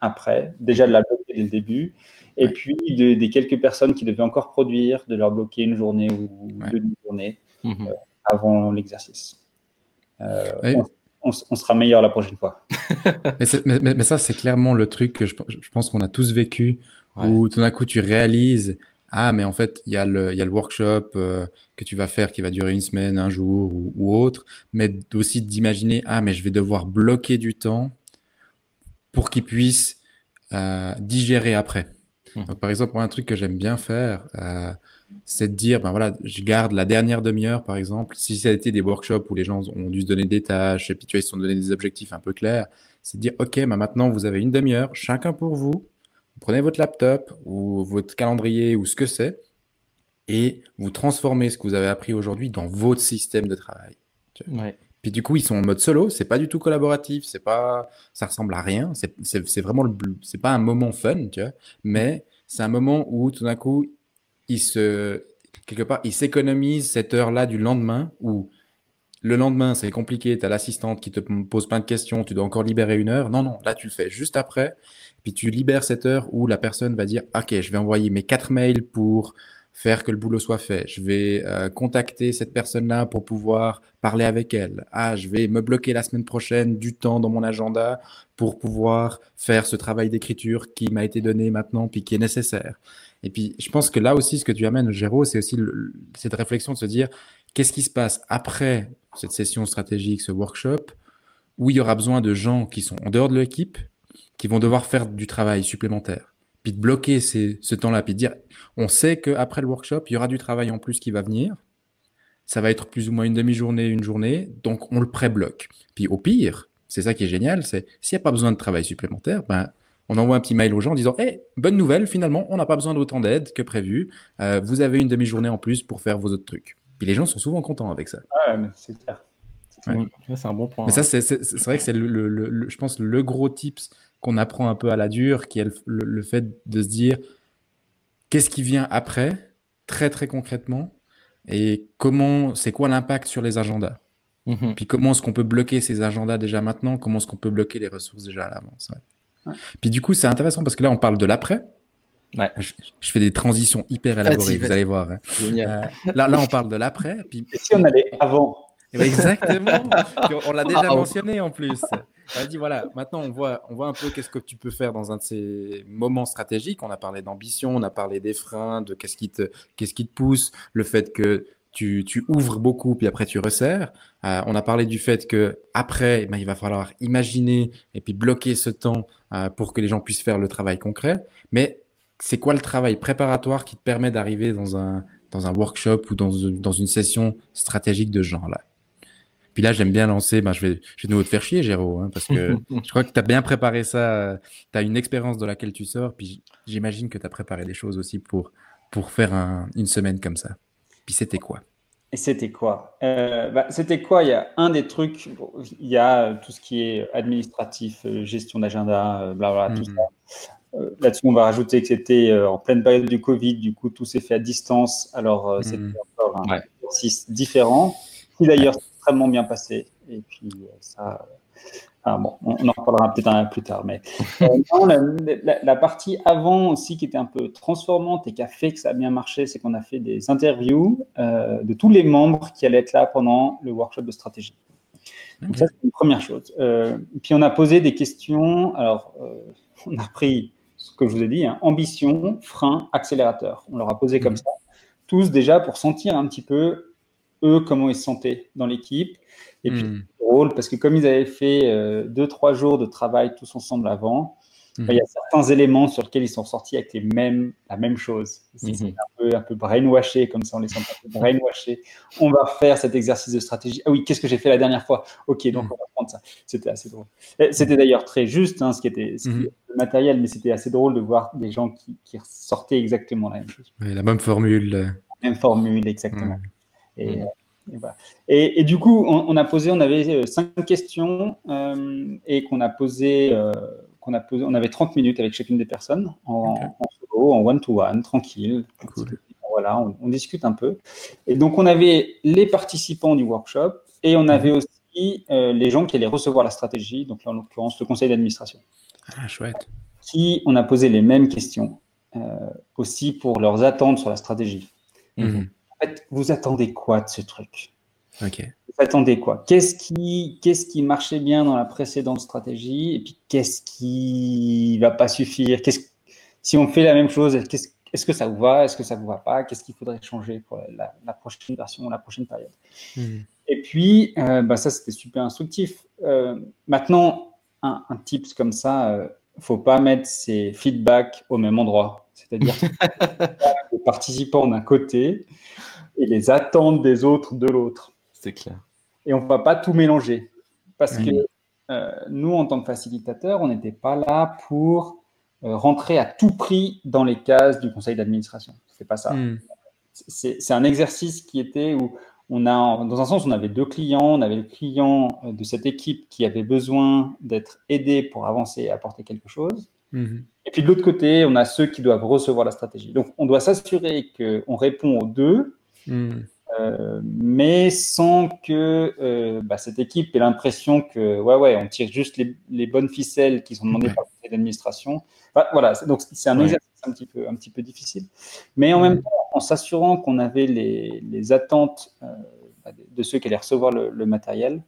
après, déjà de la bloquer dès le début, et puis de- des quelques personnes qui devaient encore produire, de leur bloquer une journée ou Ouais. deux demi-journées Mhm. avant l'exercice. Euh, Ouais. on, on s- on sera meilleur la prochaine fois. [LAUGHS] Mais, c'est- mais- mais- mais ça, c'est clairement le truc que je, je pense qu'on a tous vécu, où tout d'un coup, tu réalises, ah, mais en fait, il y, a le- il y a le workshop euh, que tu vas faire qui va durer une semaine, un jour ou, ou autre, mais aussi d'imaginer, ah, mais je vais devoir bloquer du temps pour qu'ils puissent euh, digérer après. Donc, par exemple, moi, un truc que j'aime bien faire, euh, c'est de dire, ben voilà, je garde la dernière demi-heure, par exemple, si ça a été des workshops où les gens ont dû se donner des tâches, et puis tu vois, ils se sont donné des objectifs un peu clairs, c'est de dire, OK, ben maintenant, vous avez une demi-heure, chacun pour vous prenez votre laptop ou votre calendrier ou ce que c'est, et vous transformez ce que vous avez appris aujourd'hui dans votre système de travail. Ouais. Puis du coup, ils sont en mode solo, c'est pas du tout collaboratif, c'est pas, ça ressemble à rien, c'est vraiment le, c'est pas un moment fun, tu vois, mais c'est un moment où tout d'un coup, ils se, quelque part, ils s'économisent cette heure-là du lendemain où le lendemain, c'est compliqué, tu as l'assistante qui te pose plein de questions, tu dois encore libérer une heure. Non, non, là, tu le fais juste après. Puis tu libères cette heure où la personne va dire, OK, je vais envoyer mes quatre mails pour faire que le boulot soit fait. Je vais euh, contacter cette personne-là pour pouvoir parler avec elle. Ah, je vais me bloquer la semaine prochaine du temps dans mon agenda pour pouvoir faire ce travail d'écriture qui m'a été donné maintenant puis qui est nécessaire. Et puis, je pense que là aussi, ce que tu amènes, Géraud, c'est aussi cette réflexion de se dire, qu'est-ce qui se passe après cette session stratégique, ce workshop, où il y aura besoin de gens qui sont en dehors de l'équipe, qui vont devoir faire du travail supplémentaire puis de bloquer ces, ce temps-là, puis de dire, on sait qu'après le workshop, il y aura du travail en plus qui va venir. Ça va être plus ou moins une demi-journée, une journée, donc on le pré-bloque. Puis au pire, c'est ça qui est génial, c'est s'il n'y a pas besoin de travail supplémentaire, ben, on envoie un petit mail aux gens en disant, hey, bonne nouvelle, finalement, on n'a pas besoin d'autant d'aide que prévu. Euh, vous avez une demi-journée en plus pour faire vos autres trucs. Puis les gens sont souvent contents avec ça. Ouais, mais c'est clair. Ouais. Ouais, c'est un bon point. Mais ça, c'est vrai que c'est, le, le- le- le- je pense, le gros tips qu'on apprend un peu à la dure, qui est le, le- le fait de se dire qu'est-ce qui vient après, très très concrètement, et comment, c'est quoi l'impact sur les agendas? Mhm. Puis comment est-ce qu'on peut bloquer ces agendas déjà maintenant, comment est-ce qu'on peut bloquer les ressources déjà à l'avance? ouais. Ouais. Puis du coup, c'est intéressant parce que là, on parle de l'après. Ouais. Je, je fais des transitions hyper élaborées, vous allez voir. hein. Euh, là, là, on parle de l'après. Puis Et si on allait avant? Eh ben, Exactement. [LAUGHS] On l'a déjà Wow. mentionné en plus. Dit voilà, maintenant on voit, on voit un peu qu'est-ce que tu peux faire dans un de ces moments stratégiques. On a parlé d'ambition, on a parlé des freins, de qu'est-ce qui te, qu'est-ce qui te pousse, le fait que tu, tu ouvres beaucoup puis après tu resserres. Euh, on a parlé du fait que après, eh ben, il va falloir imaginer et puis bloquer ce temps euh, pour que les gens puissent faire le travail concret. Mais c'est quoi le travail préparatoire qui te permet d'arriver dans un, dans un workshop ou dans, une- dans une session stratégique de ce genre-là? Puis là, j'aime bien lancer, ben, je, vais, je vais de nouveau te faire chier, Géraud, hein, parce que [LAUGHS] je crois que tu as bien préparé ça. Tu as une expérience de laquelle tu sors, puis j'imagine que tu as préparé des choses aussi pour, pour faire un- une semaine comme ça. Puis c'était quoi? Et c'était quoi? Euh, bah, C'était quoi? Il y a un des trucs, bon, il y a euh, tout ce qui est administratif, euh, gestion d'agenda, euh, blablabla, tout Mhm. ça. Euh, Là-dessus, on va rajouter que c'était euh, en pleine période du Covid, du coup, tout s'est fait à distance. Alors, euh, c'était encore un Ouais. exercice différent, qui d'ailleurs extrêmement bien passé. Et puis, euh, ça. ah, bon, on en reparlera peut-être un peu plus tard. Mais euh, [LAUGHS] non, la, la- la partie avant aussi qui était un peu transformante et qui a fait que ça a bien marché, c'est qu'on a fait des interviews euh, de tous les membres qui allaient être là pendant le workshop de stratégie. Donc ça, c'est une première chose. Euh, puis on a posé des questions. Alors, euh, on a pris ce que je vous ai dit, hein, ambition, frein, accélérateur. On leur a posé comme Mhm. ça, tous déjà pour sentir un petit peu, eux, comment ils se sentaient dans l'équipe. Et puis, c'est drôle, parce que comme ils avaient fait euh, deux, trois jours de travail tous ensemble avant, Mhm. bah, il y a certains éléments sur lesquels ils sont sortis avec les mêmes, la même chose. C'est Mhm. un, peu, un peu brainwashé, comme ça on les sent un peu brainwashé. On va faire cet exercice de stratégie. Ah oui, qu'est-ce que j'ai fait la dernière fois? Ok, donc on va prendre ça. C'était assez drôle. Et C'était d'ailleurs très juste, hein, ce qui était ce qui- le matériel, mais c'était assez drôle de voir des gens qui, qui sortaient exactement la même chose. Ouais, la même formule. euh, Même formule, exactement. Et, Mhm. euh, et voilà. Et- et du coup, on, on a posé, on avait euh, cinq questions euh, et qu'on a posé, euh, qu'on a posé, on avait 30 minutes avec chacune des personnes en, solo, en one-to-one, tranquille. Cool. Voilà, on, discute un peu. Et donc, on avait les participants du workshop et on avait aussi euh, les gens qui allaient recevoir la stratégie, donc là, en l'occurrence, le conseil d'administration. Ah, chouette. Qui, on a posé les mêmes questions aussi pour leurs attentes sur la stratégie. Mhm. En fait, vous attendez quoi de ce truc? Vous attendez quoi? Qu'est-ce qui, qu'est-ce qui marchait bien dans la précédente stratégie? Et puis, qu'est-ce qui va pas suffire? Qu'est-ce, Si on fait la même chose, qu'est-ce, est-ce que ça vous va? Est-ce que ça vous va pas? Qu'est-ce qu'il faudrait changer pour la, prochaine version, la prochaine période? Mhm. Et puis, euh, bah ça, c'était super instructif. Euh, maintenant, un, un tips comme ça, euh, faut pas mettre ses feedbacks au même endroit. C'est-à-dire [LAUGHS] les participants d'un côté et les attentes des autres de l'autre. C'est clair. Et on ne va pas tout mélanger. Parce que euh, nous, en tant que facilitateurs, on n'était pas là pour euh, rentrer à tout prix dans les cases du conseil d'administration. C'est pas ça. Hmm. C'est un exercice qui était où on a, dans un sens, on avait deux clients. On avait le client euh, de cette équipe qui avait besoin d'être aidé pour avancer et apporter quelque chose. Hmm. Et puis de l'autre côté, on a ceux qui doivent recevoir la stratégie. Donc, on doit s'assurer qu'on répond aux deux. Hmm. Euh, mais sans que euh, bah, cette équipe ait l'impression que ouais ouais on tire juste les, bonnes ficelles qui sont demandées par l'administration. voilà, donc c'est un exercice un petit peu un petit peu difficile, mais en même temps en s'assurant qu'on avait les, attentes euh, bah, de ceux qui allaient recevoir le, matériel,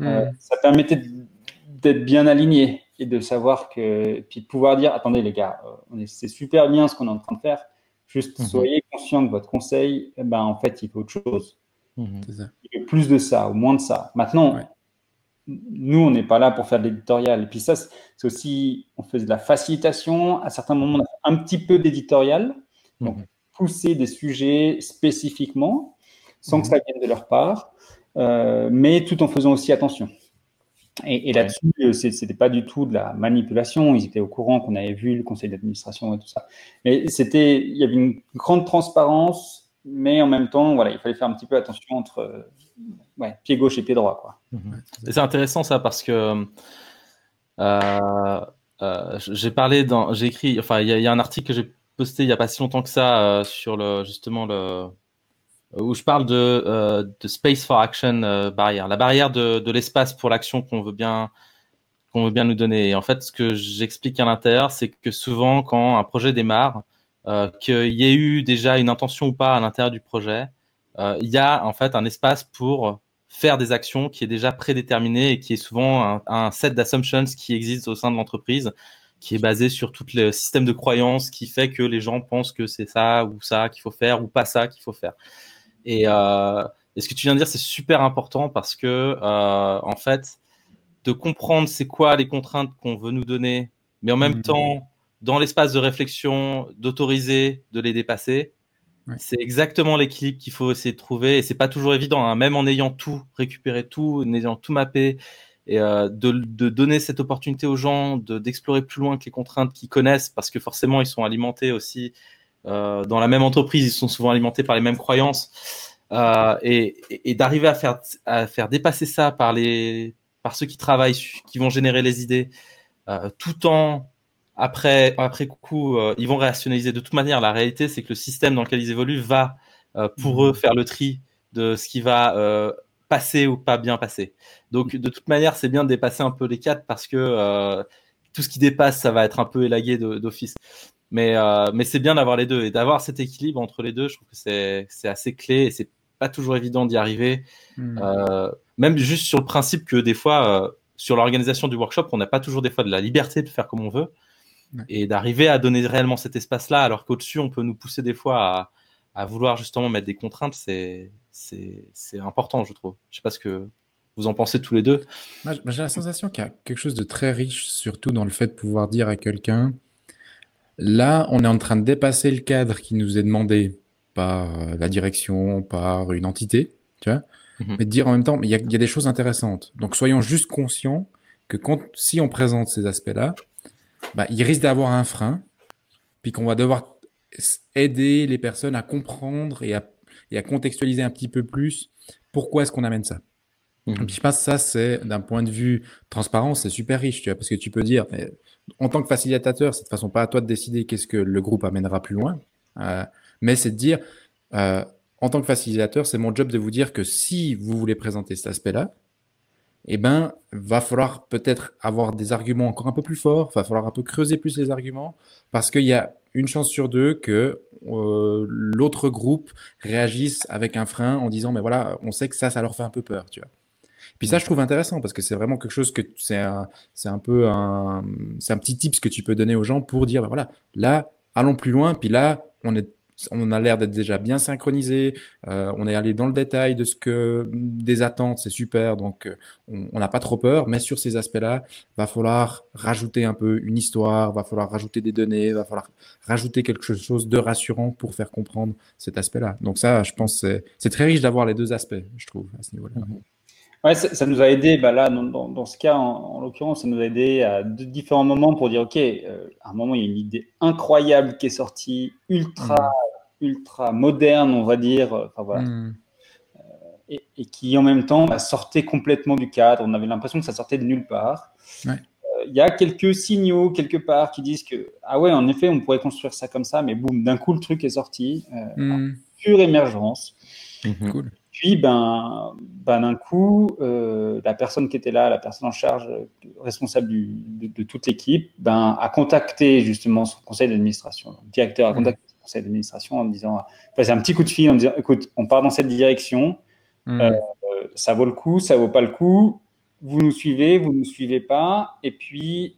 ça permettait d'être bien aligné et de savoir que puis de pouvoir dire attendez les gars, c'est super bien ce qu'on est en train de faire Juste mhm. soyez conscient que votre conseil, eh ben, en fait, il faut autre chose. Mhm. Il veut plus de ça ou moins de ça. Maintenant, nous, on n'est pas là pour faire de l'éditorial. Et puis ça, c'est aussi, on fait de la facilitation. À certains moments, on a un petit peu d'éditorial. Donc, mhm. pousser des sujets spécifiquement, sans que ça vienne de leur part, euh, mais tout en faisant aussi attention. Et, là-dessus, euh, ce n'était pas du tout de la manipulation. Ils étaient au courant qu'on avait vu le conseil d'administration et tout ça. Mais c'était, il y avait une grande transparence, mais en même temps, voilà, il fallait faire un petit peu attention entre euh, pied gauche et pied droit. Quoi. Mhm. c'est intéressant ça parce que euh, j'ai parlé dans, j'ai écrit, enfin, il y, a un article que j'ai posté il n'y a pas si longtemps que ça sur le, justement le, où je parle de, euh, de Space for Action euh, barrière, la barrière de, de l'espace pour l'action qu'on veut bien qu'on veut bien nous donner. Et en fait, ce que j'explique à l'intérieur, c'est que souvent, quand un projet démarre, euh, qu'il y ait eu déjà une intention ou pas à l'intérieur du projet, euh, il y a en fait un espace pour faire des actions qui est déjà prédéterminé et qui est souvent un, un set d'assumptions qui existe au sein de l'entreprise, qui est basé sur tout le système de croyances qui fait que les gens pensent que c'est ça ou ça qu'il faut faire ou pas ça qu'il faut faire. Euh, et, ce que tu viens de dire, c'est super important parce que, euh, en fait, de comprendre c'est quoi les contraintes qu'on veut nous donner, mais en même mmh. temps, dans l'espace de réflexion, d'autoriser, de les dépasser, c'est exactement l'équilibre qu'il faut essayer de trouver. Et c'est pas toujours évident, hein. même en ayant tout récupéré, tout, en ayant tout mappé, et euh, de, donner cette opportunité aux gens d'explorer plus loin que les contraintes qu'ils connaissent, parce que forcément, ils sont alimentés aussi dans la même entreprise, ils sont souvent alimentés par les mêmes croyances. Euh, et, et d'arriver à faire, à faire dépasser ça par, les, par ceux qui travaillent, qui vont générer les idées, euh, tout en après, après coup, euh, ils vont rationaliser. De toute manière, la réalité, c'est que le système dans lequel ils évoluent va, euh, pour eux, faire le tri de ce qui va euh, passer ou pas bien passer. Donc, de toute manière, c'est bien de dépasser un peu les quatre parce que tout ce qui dépasse, ça va être un peu élagué d'office. Mais, euh, mais c'est bien d'avoir les deux et d'avoir cet équilibre entre les deux. Je trouve que c'est assez clé et c'est pas toujours évident d'y arriver. Hmm. Euh, même juste sur le principe que des fois, euh, sur l'organisation du workshop, on n'a pas toujours des fois de la liberté de faire comme on veut et d'arriver à donner réellement cet espace-là, alors qu'au-dessus, on peut nous pousser des fois à, à vouloir justement mettre des contraintes. C'est c'est important, je trouve. Je sais pas ce que vous en pensez tous les deux. J'ai la sensation qu'il y a quelque chose de très riche, surtout dans le fait de pouvoir dire à quelqu'un Là, on est en train de dépasser le cadre qui nous est demandé par euh, la direction, par une entité, tu vois, mhm. mais de dire en même temps, il y, a, des choses intéressantes. Donc, soyons juste conscients que quand, si on présente ces aspects-là, bah, il risque d'avoir un frein, puis qu'on va devoir aider les personnes à comprendre et à, et à contextualiser un petit peu plus pourquoi est-ce qu'on amène ça. Mhm. je pense que ça, c'est d'un point de vue transparence, c'est super riche, tu vois, parce que tu peux dire, en tant que facilitateur, c'est de façon pas à toi de décider qu'est-ce que le groupe amènera plus loin, euh, mais c'est de dire euh, en tant que facilitateur, c'est mon job de vous dire que si vous voulez présenter cet aspect-là, eh ben, va falloir peut-être avoir des arguments encore un peu plus forts, va falloir un peu creuser plus les arguments, parce qu'il y a une chance sur deux que euh, l'autre groupe réagisse avec un frein en disant, mais voilà, on sait que ça, ça leur fait un peu peur, tu vois. Puis ça, je trouve intéressant parce que c'est vraiment quelque chose que c'est un, un peu un, c'est un petit tips que tu peux donner aux gens pour dire, ben voilà, là, allons plus loin, puis là, on est on a l'air d'être déjà bien synchronisé. Euh, on est allé dans le détail de ce que des attentes, c'est super. Donc, euh, on n'a pas trop peur. Mais sur ces aspects-là, va falloir rajouter un peu une histoire, va falloir rajouter des données, va falloir rajouter quelque chose de rassurant pour faire comprendre cet aspect-là. Donc ça, je pense, c'est très riche d'avoir les deux aspects, je trouve, à ce niveau-là. Mhm. Ouais, ça, nous a aidé, bah là, dans, dans, ce cas, en, l'occurrence, ça nous a aidé à différents moments pour dire, OK, euh, à un moment, il y a une idée incroyable qui est sortie, ultra mhm ultra moderne, on va dire. Euh, enfin, voilà. Hmm. Euh, et, qui en même temps bah, sortait complètement du cadre. On avait l'impression que ça sortait de nulle part. Euh, il y a quelques signaux quelque part qui disent que, ah ouais, en effet, on pourrait construire ça comme ça, mais boum, d'un coup, le truc est sorti. Hmm. Pure émergence. Mhm. Cool. Puis, ben, ben d'un coup, la personne qui était là, la personne en charge, responsable de, toute l'équipe, ben, a contacté justement son conseil d'administration. Le directeur a hmm. contacté conseil d'administration en disant, passer un petit coup de fil en disant, écoute, on part dans cette direction, hmm. euh, ça vaut le coup, ça vaut pas le coup, vous nous suivez, vous ne nous suivez pas, et puis,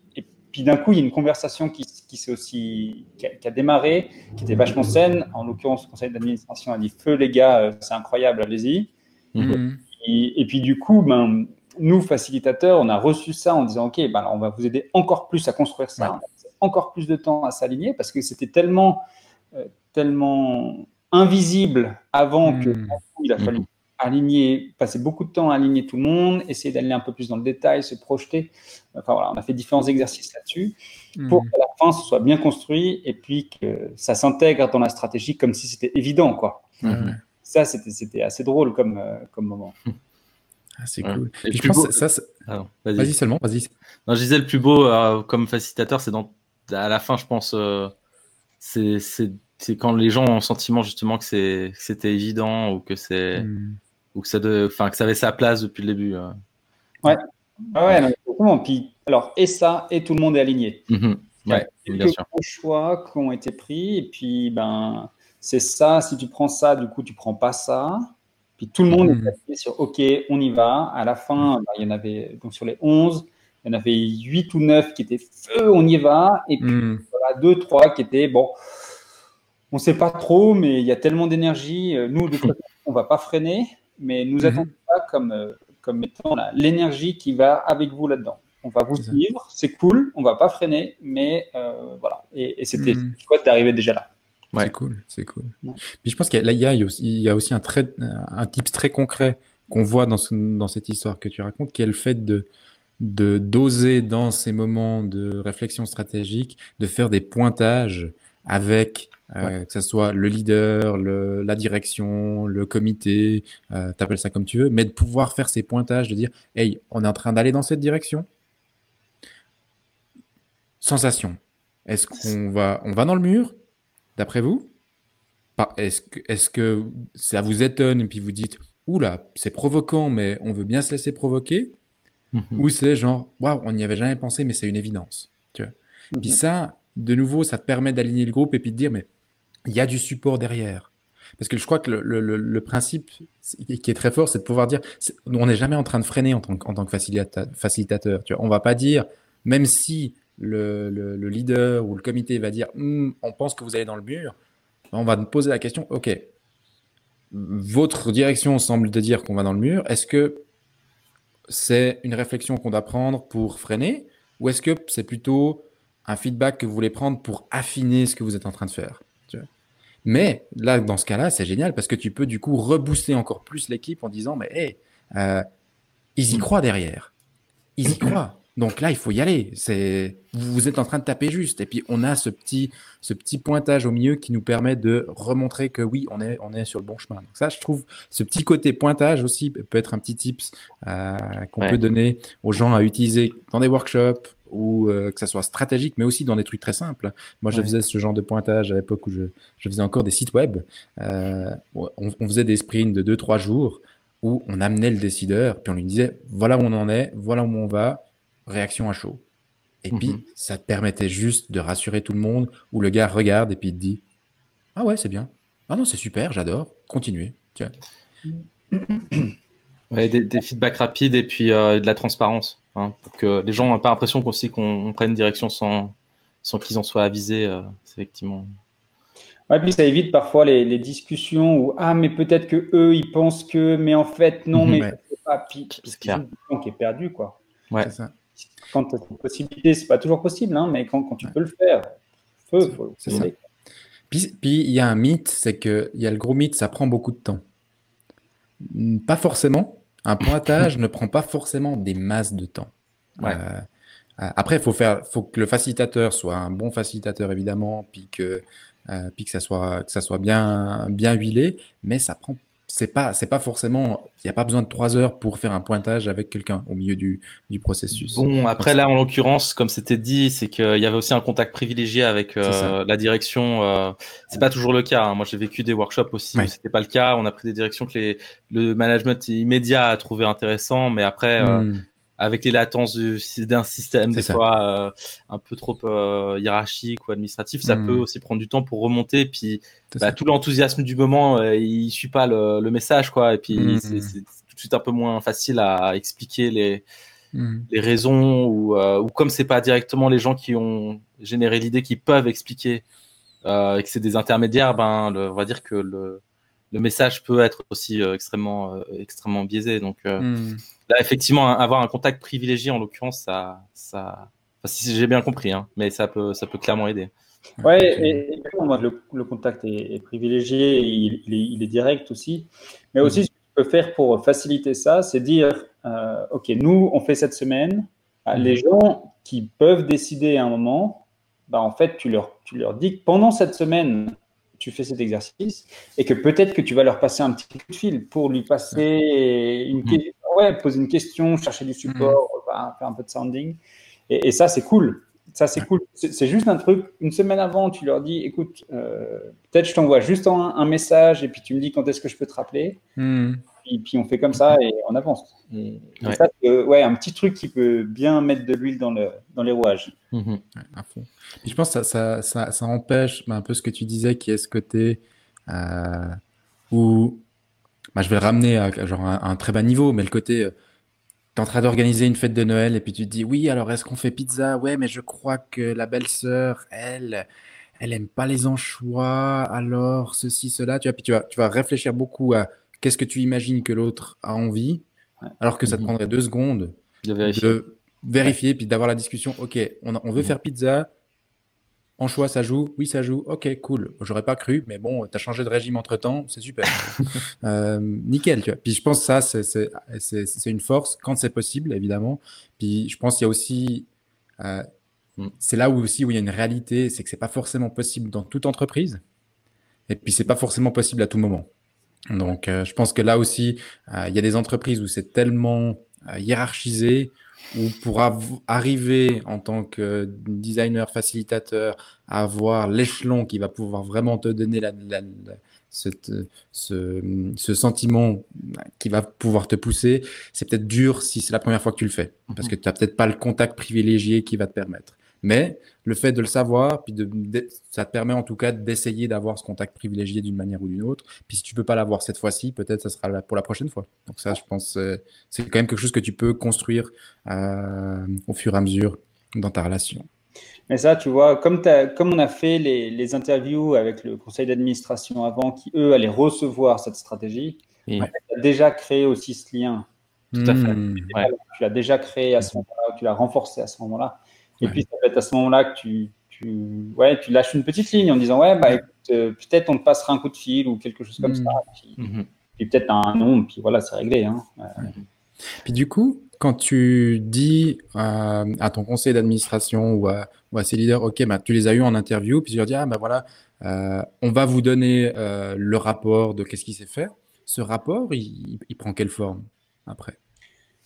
puis d'un coup, il y a une conversation qui, qui s'est aussi, qui a, démarré, qui était vachement saine. En l'occurrence, le conseil d'administration a dit, feu les gars, euh, c'est incroyable, allez-y. Hmm. Et, puis du coup, ben, nous, facilitateurs, on a reçu ça en disant, OK, ben, on va vous aider encore plus à construire ça, encore plus de temps à s'aligner, parce que c'était tellement euh, tellement invisible avant que hmm. il a fallu. Aligner, passer beaucoup de temps à aligner tout le monde, essayer d'aller un peu plus dans le détail, se projeter. Enfin voilà, on a fait différents exercices là-dessus pour hmm. qu'à la fin ce soit bien construit et puis que ça s'intègre dans la stratégie comme si c'était évident quoi. Ça c'était assez drôle comme, euh, comme moment. [LAUGHS] Ah, c'est cool. je pense ça, vas-y. seulement, vas-y. je disais le plus beau euh, comme facilitateur, c'est à la fin, je pense, c'est quand les gens ont le sentiment justement que c'était évident ou que c'est. Ou que ça de, enfin que ça avait sa place depuis le début. Euh. Ouais. Ah ouais, Puis alors et ça et tout le monde est aligné. Mm-hmm. Ouais, Il y a quelques choix qui ont été pris et puis ben c'est ça. Si tu prends ça, du coup tu prends pas ça. Puis tout le monde est est hmm. sur OK, on y va. À la fin, ben, il y en avait donc sur les 11, il y en avait 8 ou 9 qui étaient feu, on y va. Et puis, hmm. voilà, 2, 3 qui étaient bon, on ne sait pas trop, mais il y a tellement d'énergie. Euh, nous, de toute [LAUGHS] façon, on ne va pas freiner, mais nous n'attendons hmm. pas comme, euh, comme étant l'énergie qui va avec vous là-dedans. On va vous suivre, c'est cool, on ne va pas freiner, mais euh, voilà. Et, c'était mmh. chouette d'arriver déjà là. Ouais. C'est cool, c'est cool. Puis je pense qu'il y, y, y, a aussi un, très, un type très concret qu'on voit dans, ce, dans cette histoire que tu racontes, qui est le fait de, de doser dans ces moments de réflexion stratégique, de faire des pointages avec euh, que ce soit le leader, le, la direction, le comité, euh, t'appelles ça comme tu veux, mais de pouvoir faire ces pointages, de dire, hey, on est en train d'aller dans cette direction. Sensation. Est-ce qu'on va, on va dans le mur, d'après vous? Est-ce que, est que ça vous étonne et puis vous dites, oula, c'est provoquant, mais on veut bien se laisser provoquer? Mhm. Ou c'est genre, waouh, on n'y avait jamais pensé, mais c'est une évidence. Tu vois. Puis mhm. ça, de nouveau, ça te permet d'aligner le groupe et puis de dire, mais il y a du support derrière. Parce que je crois que le, principe qui est très fort, c'est de pouvoir dire, on n'est jamais en train de freiner en tant que, facilitateur. On va pas dire, même si le, le, leader ou le comité va dire, hum, on pense que vous allez dans le mur, on va poser la question, OK, votre direction semble te dire qu'on va dans le mur, est-ce que c'est une réflexion qu'on doit prendre pour freiner ou est-ce que c'est plutôt un feedback que vous voulez prendre pour affiner ce que vous êtes en train de faire? Mais là, dans ce cas-là, c'est génial parce que tu peux du coup rebooster encore plus l'équipe en disant mais hey, euh, ils y croient derrière, ils y croient. Donc là, il faut y aller. C'est vous êtes en train de taper juste. Et puis on a ce petit, ce petit pointage au milieu qui nous permet de remontrer que oui, on est, on est sur le bon chemin. Donc ça, je trouve, ce petit côté pointage aussi peut être un petit tips euh, qu'on peut donner aux gens à utiliser dans des workshops, ou euh, que ça soit stratégique, mais aussi dans des trucs très simples. Moi, je faisais ce genre de pointage à l'époque où je, je, faisais encore des sites web. Euh, on, on, faisait des sprints de 2-3 jours où on amenait le décideur, puis on lui disait voilà où on en est, voilà où on va, réaction à chaud. Et puis, mhm. ça te permettait juste de rassurer tout le monde, où le gars regarde et puis il te dit Ah ouais, c'est bien. Ah non, c'est super, j'adore. Continuez. Tiens. Ouais, des, feedbacks rapides et puis euh, de la transparence. Hein, pour que les gens n'ont pas l'impression qu'on qu'on prenne une direction sans, sans qu'ils en soient avisés. Euh, effectivement. Ouais, puis ça évite parfois les, les discussions où ah mais peut-être que eux ils pensent que mais en fait non mhm. mais c'est pas puis c'est qui est perdu quoi. Ouais. Ça. Quand tu as une possibilité, c'est pas toujours possible hein, mais quand, quand tu peux le faire, feu, faut, c'est ça. Puis il y a un mythe, c'est que il y a le gros mythe, ça prend beaucoup de temps. Pas forcément, un pointage ne prend pas forcément des masses de temps. Euh, euh, après, il faut, faire, faut que le facilitateur soit un bon facilitateur, évidemment, puis que, euh, puis que, ça, soit, que ça soit bien, bien huilé, mais ça prend c'est pas c'est pas forcément il n'y a pas besoin de trois heures pour faire un pointage avec quelqu'un au milieu du, du processus. Bon après là en l'occurrence comme c'était dit c'est qu'il y avait aussi un contact privilégié avec euh, la direction. Euh, c'est pas toujours le cas. Hein. Moi j'ai vécu des workshops aussi où c'était pas le cas. On a pris des directions que les, le management immédiat a trouvé intéressant, mais après euh, hmm avec les latences d'un système des fois euh, un peu trop euh, hiérarchique ou administratif, ça hmm. peut aussi prendre du temps pour remonter. Puis bah, tout l'enthousiasme du moment, euh, il suit pas le, le, message, quoi. Et puis hmm. c'est tout de suite un peu moins facile à expliquer les hmm. les raisons ou, ou comme c'est pas directement les gens qui ont généré l'idée qui peuvent expliquer et que c'est des intermédiaires, ben on va dire que le le message peut être aussi extrêmement extrêmement biaisé. Donc effectivement, avoir un contact privilégié, en l'occurrence, ça, ça, si j'ai bien compris, hein, mais ça peut, ça peut clairement aider. Ouais, et, le, contact est, privilégié, il, est, direct aussi. Mais aussi, ce que tu peux faire pour faciliter ça, c'est dire, euh, OK, nous, on fait cette semaine. Ah, les mhm. gens qui peuvent décider à un moment, bah, en fait, tu leur, tu leur dis que pendant cette semaine, tu fais cet exercice et que peut-être que tu vas leur passer un petit coup de fil pour lui passer une, mhm ouais, poser une question, chercher du support, mm. faire un peu de sounding. Et, ça, c'est cool. Ça, c'est cool. C'est juste un truc. Une semaine avant, tu leur dis écoute, euh, peut-être je t'envoie juste un, message et puis tu me dis quand est-ce que je peux te rappeler. Mm. Et puis on fait comme ça et on avance. Et, ça, ouais, un petit truc qui peut bien mettre de l'huile dans, le, dans les rouages. À fond. je pense que ça, ça, ça, empêche un peu ce que tu disais, qui est ce côté euh, où bah, je vais le ramener à, genre, un très bas niveau, mais le côté, euh, tu es en train d'organiser une fête de Noël et puis tu te dis, oui, alors est-ce qu'on fait pizza? Ouais, mais je crois que la belle-sœur, elle, elle aime pas les anchois, alors ceci, cela. Tu vois, puis tu vas, tu vas réfléchir beaucoup à qu'est-ce que tu imagines que l'autre a envie, alors que ça te mhm. prendrait deux secondes de vérifier, vérifier puis d'avoir la discussion. Ok, on, on veut mhm. faire pizza. En choix, ça joue Oui, ça joue. Ok, cool. J'aurais pas cru, mais bon, tu as changé de régime entre temps, c'est super. [LAUGHS] euh, nickel, tu vois. Puis je pense que ça, c'est une force quand c'est possible, évidemment. Puis je pense qu'il y a aussi. Euh, c'est là où aussi où il y a une réalité, c'est que c'est pas forcément possible dans toute entreprise. Et puis c'est pas forcément possible à tout moment. Donc euh, je pense que là aussi, il y a des entreprises où c'est tellement hiérarchisé ou pour arriver en tant que designer facilitateur à avoir l'échelon qui va pouvoir vraiment te donner la, ce, ce, sentiment qui va pouvoir te pousser, c'est peut-être dur si c'est la première fois que tu le fais, parce mhm. que tu n'as peut-être pas le contact privilégié qui va te permettre. Mais le fait de le savoir, puis de, ça te permet en tout cas d'essayer d'avoir ce contact privilégié d'une manière ou d'une autre. Puis si tu peux pas l'avoir cette fois-ci, peut-être ça sera pour la prochaine fois. Donc ça, je pense, euh, c'est quand même quelque chose que tu peux construire euh, au fur et à mesure dans ta relation. Mais ça, tu vois, comme, comme on a fait les, interviews avec le conseil d'administration avant, qui eux allaient recevoir cette stratégie, tu as déjà créé aussi ce lien. Tout à fait. Hmm. Tu l'as déjà créé à ce moment-là, tu l'as renforcé à ce moment-là. Et puis, ça peut être à ce moment-là que tu, tu, ouais, tu lâches une petite ligne en disant Ouais, bah, euh, peut-être on te passera un coup de fil ou quelque chose comme ça. Puis, mhm. peut-être un nom, puis voilà, c'est réglé. Hein. Puis du coup, quand tu dis à ton conseil d'administration ou à, ou à, ces leaders, OK, bah, tu les as eu en interview, puis tu leur dis Ah, ben voilà, euh, on va vous donner euh, le rapport de qu'est-ce qui s'est fait. Ce rapport, il, il, prend quelle forme après?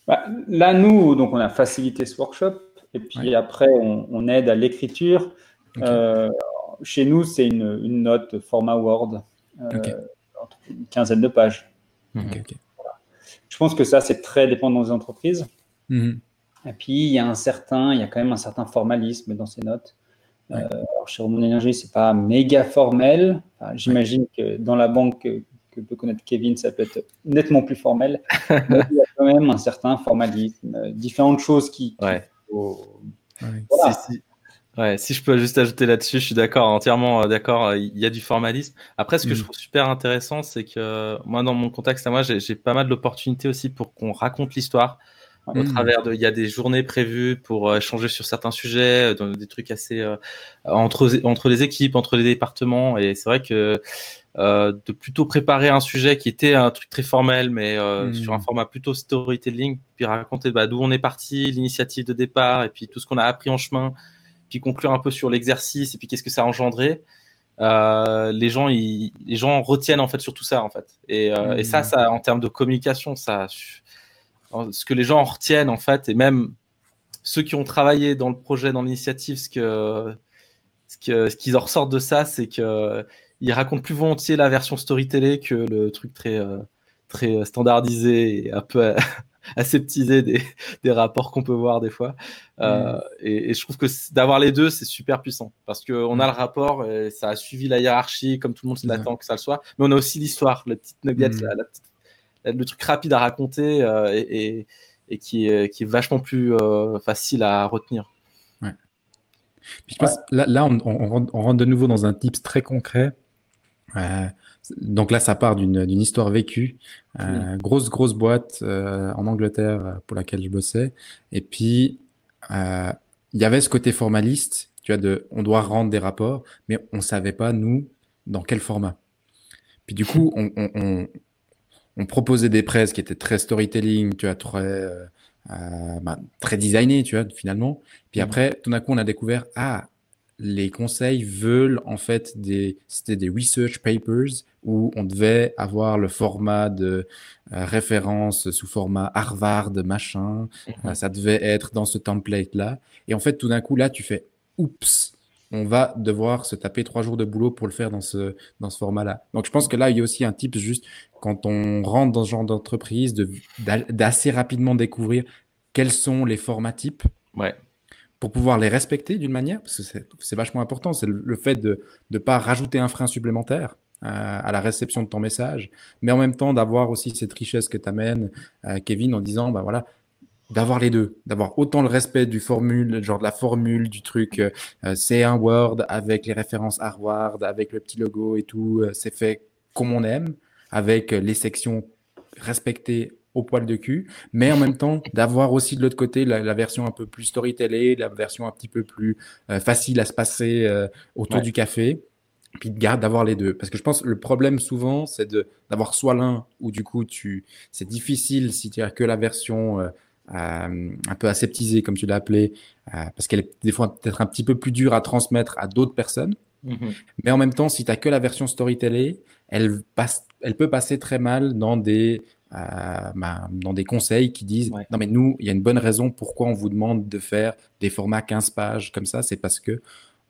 Bah, Là, nous, donc on a facilité ce workshop Et puis après, on, aide à l'écriture. Euh, chez nous, c'est une, note format Word, une quinzaine de pages. Je pense que ça, c'est très dépendant des entreprises. Mhm. Et puis, il y a un certain, il y a quand même un certain formalisme dans ces notes. Euh, chez Roman Énergie, c'est pas méga formel. J'imagine que dans la banque que, peut connaître Kevin, ça peut être nettement plus formel. [LAUGHS] mais il y a quand même un certain formalisme, euh, différentes choses qui. Ouais. Ouais, si je peux juste ajouter là-dessus, je suis d'accord, entièrement euh, d'accord. Il y a du formalisme. Après, ce que je mm. trouve super intéressant, c'est que moi, dans mon contexte à moi, j'ai pas mal d'opportunités aussi pour qu'on raconte l'histoire au mm. travers de, il y a des journées prévues pour euh, échanger sur certains sujets, dans des trucs assez euh, entre entre les équipes, entre les départements. Et c'est vrai que euh, de plutôt préparer un sujet qui était un truc très formel, mais euh, mm. sur un format plutôt storytelling, puis raconter bah, d'où on est parti, l'initiative de départ, et puis tout ce qu'on a appris en chemin, puis conclure un peu sur l'exercice, et puis qu'est-ce que ça a engendré. Euh, les gens, ils, les gens retiennent en fait sur tout ça en fait. Et, et ça, mm. ça, en termes de communication, ça, ce que les gens retiennent en fait, et même ceux qui ont travaillé dans le projet, dans l'initiative, ce que ce qu'ils ce qu'ils en ressortent de ça, c'est que ils racontent plus volontiers la version storytelling que le truc très très standardisé et un peu [LAUGHS] aseptisé des, des rapports qu'on peut voir des fois. Euh, mm. et, je trouve que d'avoir les deux, c'est super puissant parce qu'on a mm. le rapport, et ça a suivi la hiérarchie comme tout le monde s'attend que ça le soit, mais on a aussi l'histoire, la petite nugget, mm. la, petite le truc rapide à raconter euh, et, qui, est, qui est vachement plus euh, facile à retenir. Ouais. je pense, là, là on, rentre de nouveau dans un tips très concret. Euh, donc là, ça part d'une histoire vécue. Grosse, grosse boîte en Angleterre pour laquelle je bossais. Et puis, il y avait ce côté formaliste, tu vois, de on doit rendre des rapports, mais on ne savait pas, nous, dans quel format. Puis du coup, on, on proposait des presses qui étaient très storytelling, tu vois, très, euh, euh bah, très designées, tu vois, finalement. Puis mmh. après, tout d'un coup, on a découvert, ah, les conseils veulent en fait des, c'était des research papers où on devait avoir le format de euh, référence sous format Harvard, machin. Mmh. Euh, ça devait être dans ce template-là. Et en fait, tout d'un coup, là, tu fais, oups, on va devoir se taper trois jours de boulot pour le faire dans ce, dans ce format-là. Donc, je pense que là, il y a aussi un type juste quand on rentre dans ce genre d'entreprise, d'assez rapidement découvrir quels sont les formats types ouais. Pour pouvoir les respecter d'une manière, parce que c'est vachement important. C'est le, fait de ne pas rajouter un frein supplémentaire euh, à la réception de ton message, mais en même temps d'avoir aussi cette richesse que t'amènes, euh, Kevin, en disant, bah voilà, d'avoir les deux, d'avoir autant le respect du formule, genre de la formule, du truc, euh, c'est un Word avec les références Harvard, avec le petit logo et tout, c'est fait comme on aime, avec les sections respectées au poil de cul, mais en même [LAUGHS] temps d'avoir aussi de l'autre côté la, version un peu plus storytellée, la version un petit peu plus euh, facile à se passer euh, autour du café, puis de garde d'avoir les deux. Parce que je pense que le problème souvent, c'est d'avoir soit l'un ou du coup tu c'est difficile si tu as que la version euh, un peu aseptisée comme tu l'as appelé, parce qu'elle est des fois peut-être un petit peu plus dure à transmettre à d'autres personnes. Mm-hmm. Mais en même temps, si tu n'as que la version storytellée, elle, passe, elle peut passer très mal dans des, bah, dans des conseils qui disent Non, mais nous, il y a une bonne raison pourquoi on vous demande de faire des formats 15 pages comme ça. C'est parce que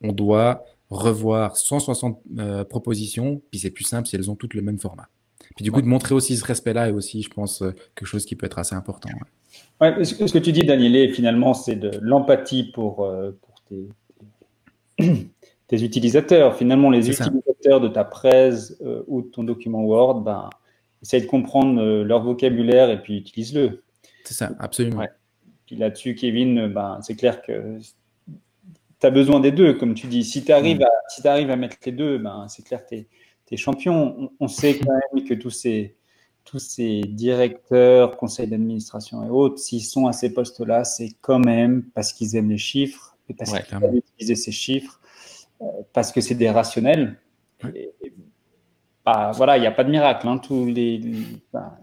on doit revoir 160 euh, propositions, puis c'est plus simple si elles ont toutes le même format. Puis du coup, de montrer aussi ce respect-là est aussi, je pense, euh, quelque chose qui peut être assez important. Ouais. ce que tu dis, Daniel, finalement, c'est de l'empathie pour, pour tes, [CLEARS THROAT] tes utilisateurs. Finalement, les utilisateurs de ta presse euh, ou de ton document Word, ben, essaye de comprendre euh, leur vocabulaire et puis utilise-le. C'est ça, absolument. Puis là-dessus, Kevin, ben, c'est clair que tu as besoin des deux, comme tu dis. Si tu arrives, mm. à, si arrives à mettre les deux, ben, c'est clair que tu es, champion. On, sait quand même que tous ces, tous ces directeurs, conseils d'administration et autres, s'ils sont à ces postes-là, c'est quand même parce qu'ils aiment les chiffres et parce qu'ils aiment utiliser ces chiffres parce que c'est des rationnels. Bah, voilà, il n'y a pas de miracle. Hein, tous les, bah,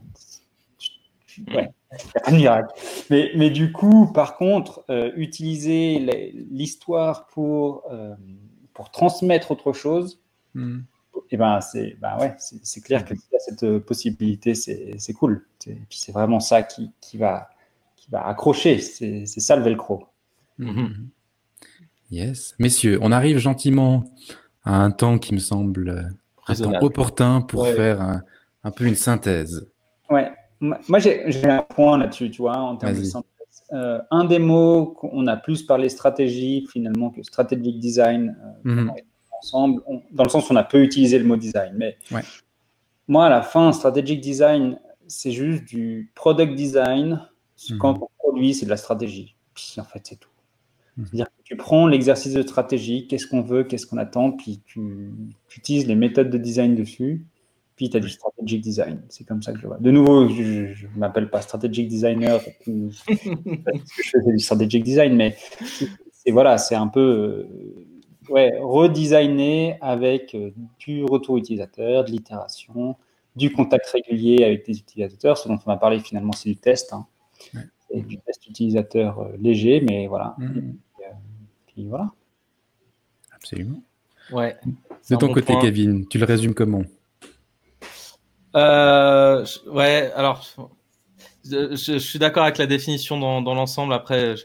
ouais, a pas de miracle. Mais, mais du coup, par contre, euh, utiliser l'histoire pour, euh, pour transmettre autre chose, hmm. et eh ben, c'est ben ouais, c'est clair que cette possibilité, c'est cool. Et puis c'est vraiment ça qui, qui, va, qui va accrocher. C'est ça le velcro. Mhm. Yes. Messieurs, on arrive gentiment à un temps qui me semble un temps opportun pour faire un, peu une synthèse. Ouais. Moi, j'ai un point là-dessus, tu vois, en termes de synthèse. Euh, un des mots qu'on a plus parlé stratégie finalement que strategic design euh, mhm. ensemble, dans le sens où on a peu utilisé le mot design. Mais moi, à la fin, strategic design, c'est juste du product design. Mhm. Quand on produit, c'est de la stratégie. Puis en fait, c'est tout. Mhm. C'est-à-dire que tu prends l'exercice de stratégie, qu'est-ce qu'on veut, qu'est-ce qu'on attend, puis tu, tu, utilises les méthodes de design dessus, puis tu as du strategic design. C'est comme ça que je vois. De nouveau, je ne m'appelle pas strategic designer, parce que je [LAUGHS] fais du strategic design, mais c'est voilà, c'est un peu euh, ouais, redesigner avec euh, du retour utilisateur, de l'itération, du contact régulier avec des utilisateurs. Ce dont on a parlé finalement, c'est du test. Hein. Du test utilisateur euh, léger, mais voilà. Mm. puis, voilà. Absolument. Ouais. De ton côté, Kevin, tu le résumes comment? Euh, Ouais, alors, je, je, suis d'accord avec la définition dans, dans l'ensemble. Après, je,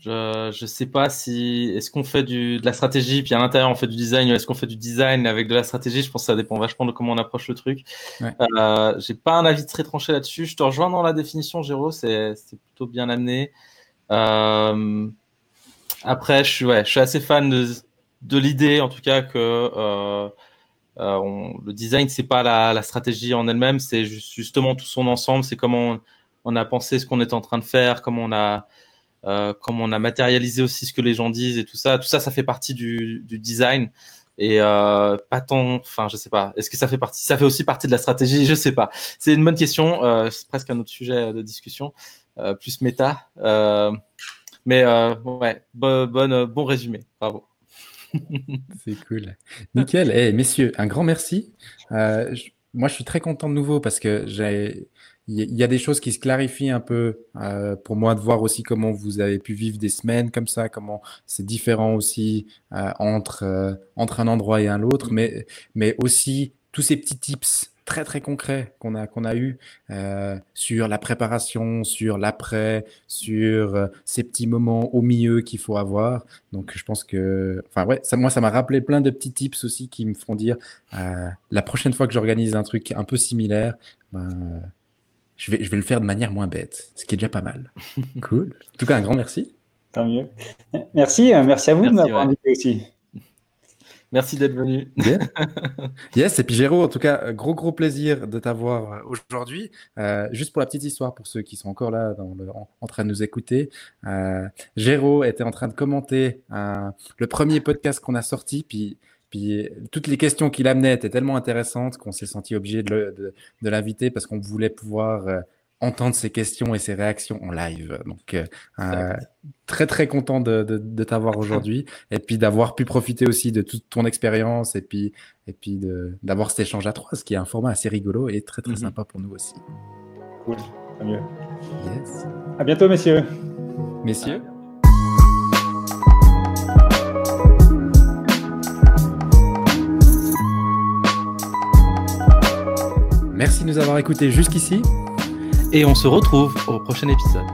je sais pas si est-ce qu'on fait du, de la stratégie puis à l'intérieur on fait du design ou est-ce qu'on fait du design avec de la stratégie? Je pense que ça dépend vachement de comment on approche le truc. Ouais. Euh, J'ai pas un avis très tranché là-dessus. Je te rejoins dans la définition, Géraud. C'est plutôt bien amené. Euh, après, je suis ouais, je suis assez fan de, de l'idée en tout cas que euh, euh, on, le design, c'est pas la, la, stratégie en elle-même, c'est justement tout son ensemble. C'est comment on, on, a pensé ce qu'on est en train de faire, comment on a euh, comment on a matérialisé aussi ce que les gens disent et tout ça. Tout ça, ça fait partie du, design. Et euh, pas tant, enfin, je sais pas. Est-ce que ça fait partie Ça fait aussi partie de la stratégie? Je sais pas. C'est une bonne question. Euh, c'est presque un autre sujet de discussion, euh, plus méta. Mais ouais, bon, bon, résumé. Bravo. [LAUGHS] C'est cool. Nickel. Eh, messieurs, un grand merci. Moi, je suis très content de nouveau parce que j'ai, il y a des choses qui se clarifient un peu euh, pour moi de voir aussi comment vous avez pu vivre des semaines comme ça, comment c'est différent aussi euh, entre euh, entre un endroit et un autre, mais mais aussi tous ces petits tips très très concret qu'on a qu'on a eu euh, sur la préparation, sur l'après, sur euh, ces petits moments au milieu qu'il faut avoir. Donc je pense que, enfin ouais, ça, moi ça m'a rappelé plein de petits tips aussi qui me font dire euh, la prochaine fois que j'organise un truc un peu similaire, ben, je vais je vais le faire de manière moins bête, ce qui est déjà pas mal. [LAUGHS] cool. En tout cas un grand merci. Tant mieux. Merci, merci à vous de m'avoir invité aussi. Merci d'être venu. [LAUGHS] yes, et puis Géraud, en tout cas, gros gros plaisir de t'avoir euh, aujourd'hui. Euh, juste pour la petite histoire, pour ceux qui sont encore là dans le, en, train de nous écouter, euh, Géraud était en train de commenter euh, le premier podcast qu'on a sorti, puis puis toutes les questions qu'il amenait étaient tellement intéressantes qu'on s'est senti obligé de, l'inviter parce qu'on voulait pouvoir euh, entendre ses questions et ses réactions en live. Donc, euh, très très content de, de, de t'avoir aujourd'hui et puis d'avoir pu profiter aussi de toute ton expérience et puis et puis d'avoir cet échange à trois, ce qui est un format assez rigolo et très très mhm. sympa pour nous aussi. Cool, tant mieux. Yes. À bientôt, messieurs. Messieurs. Merci de nous avoir écoutés jusqu'ici et on se retrouve au prochain épisode.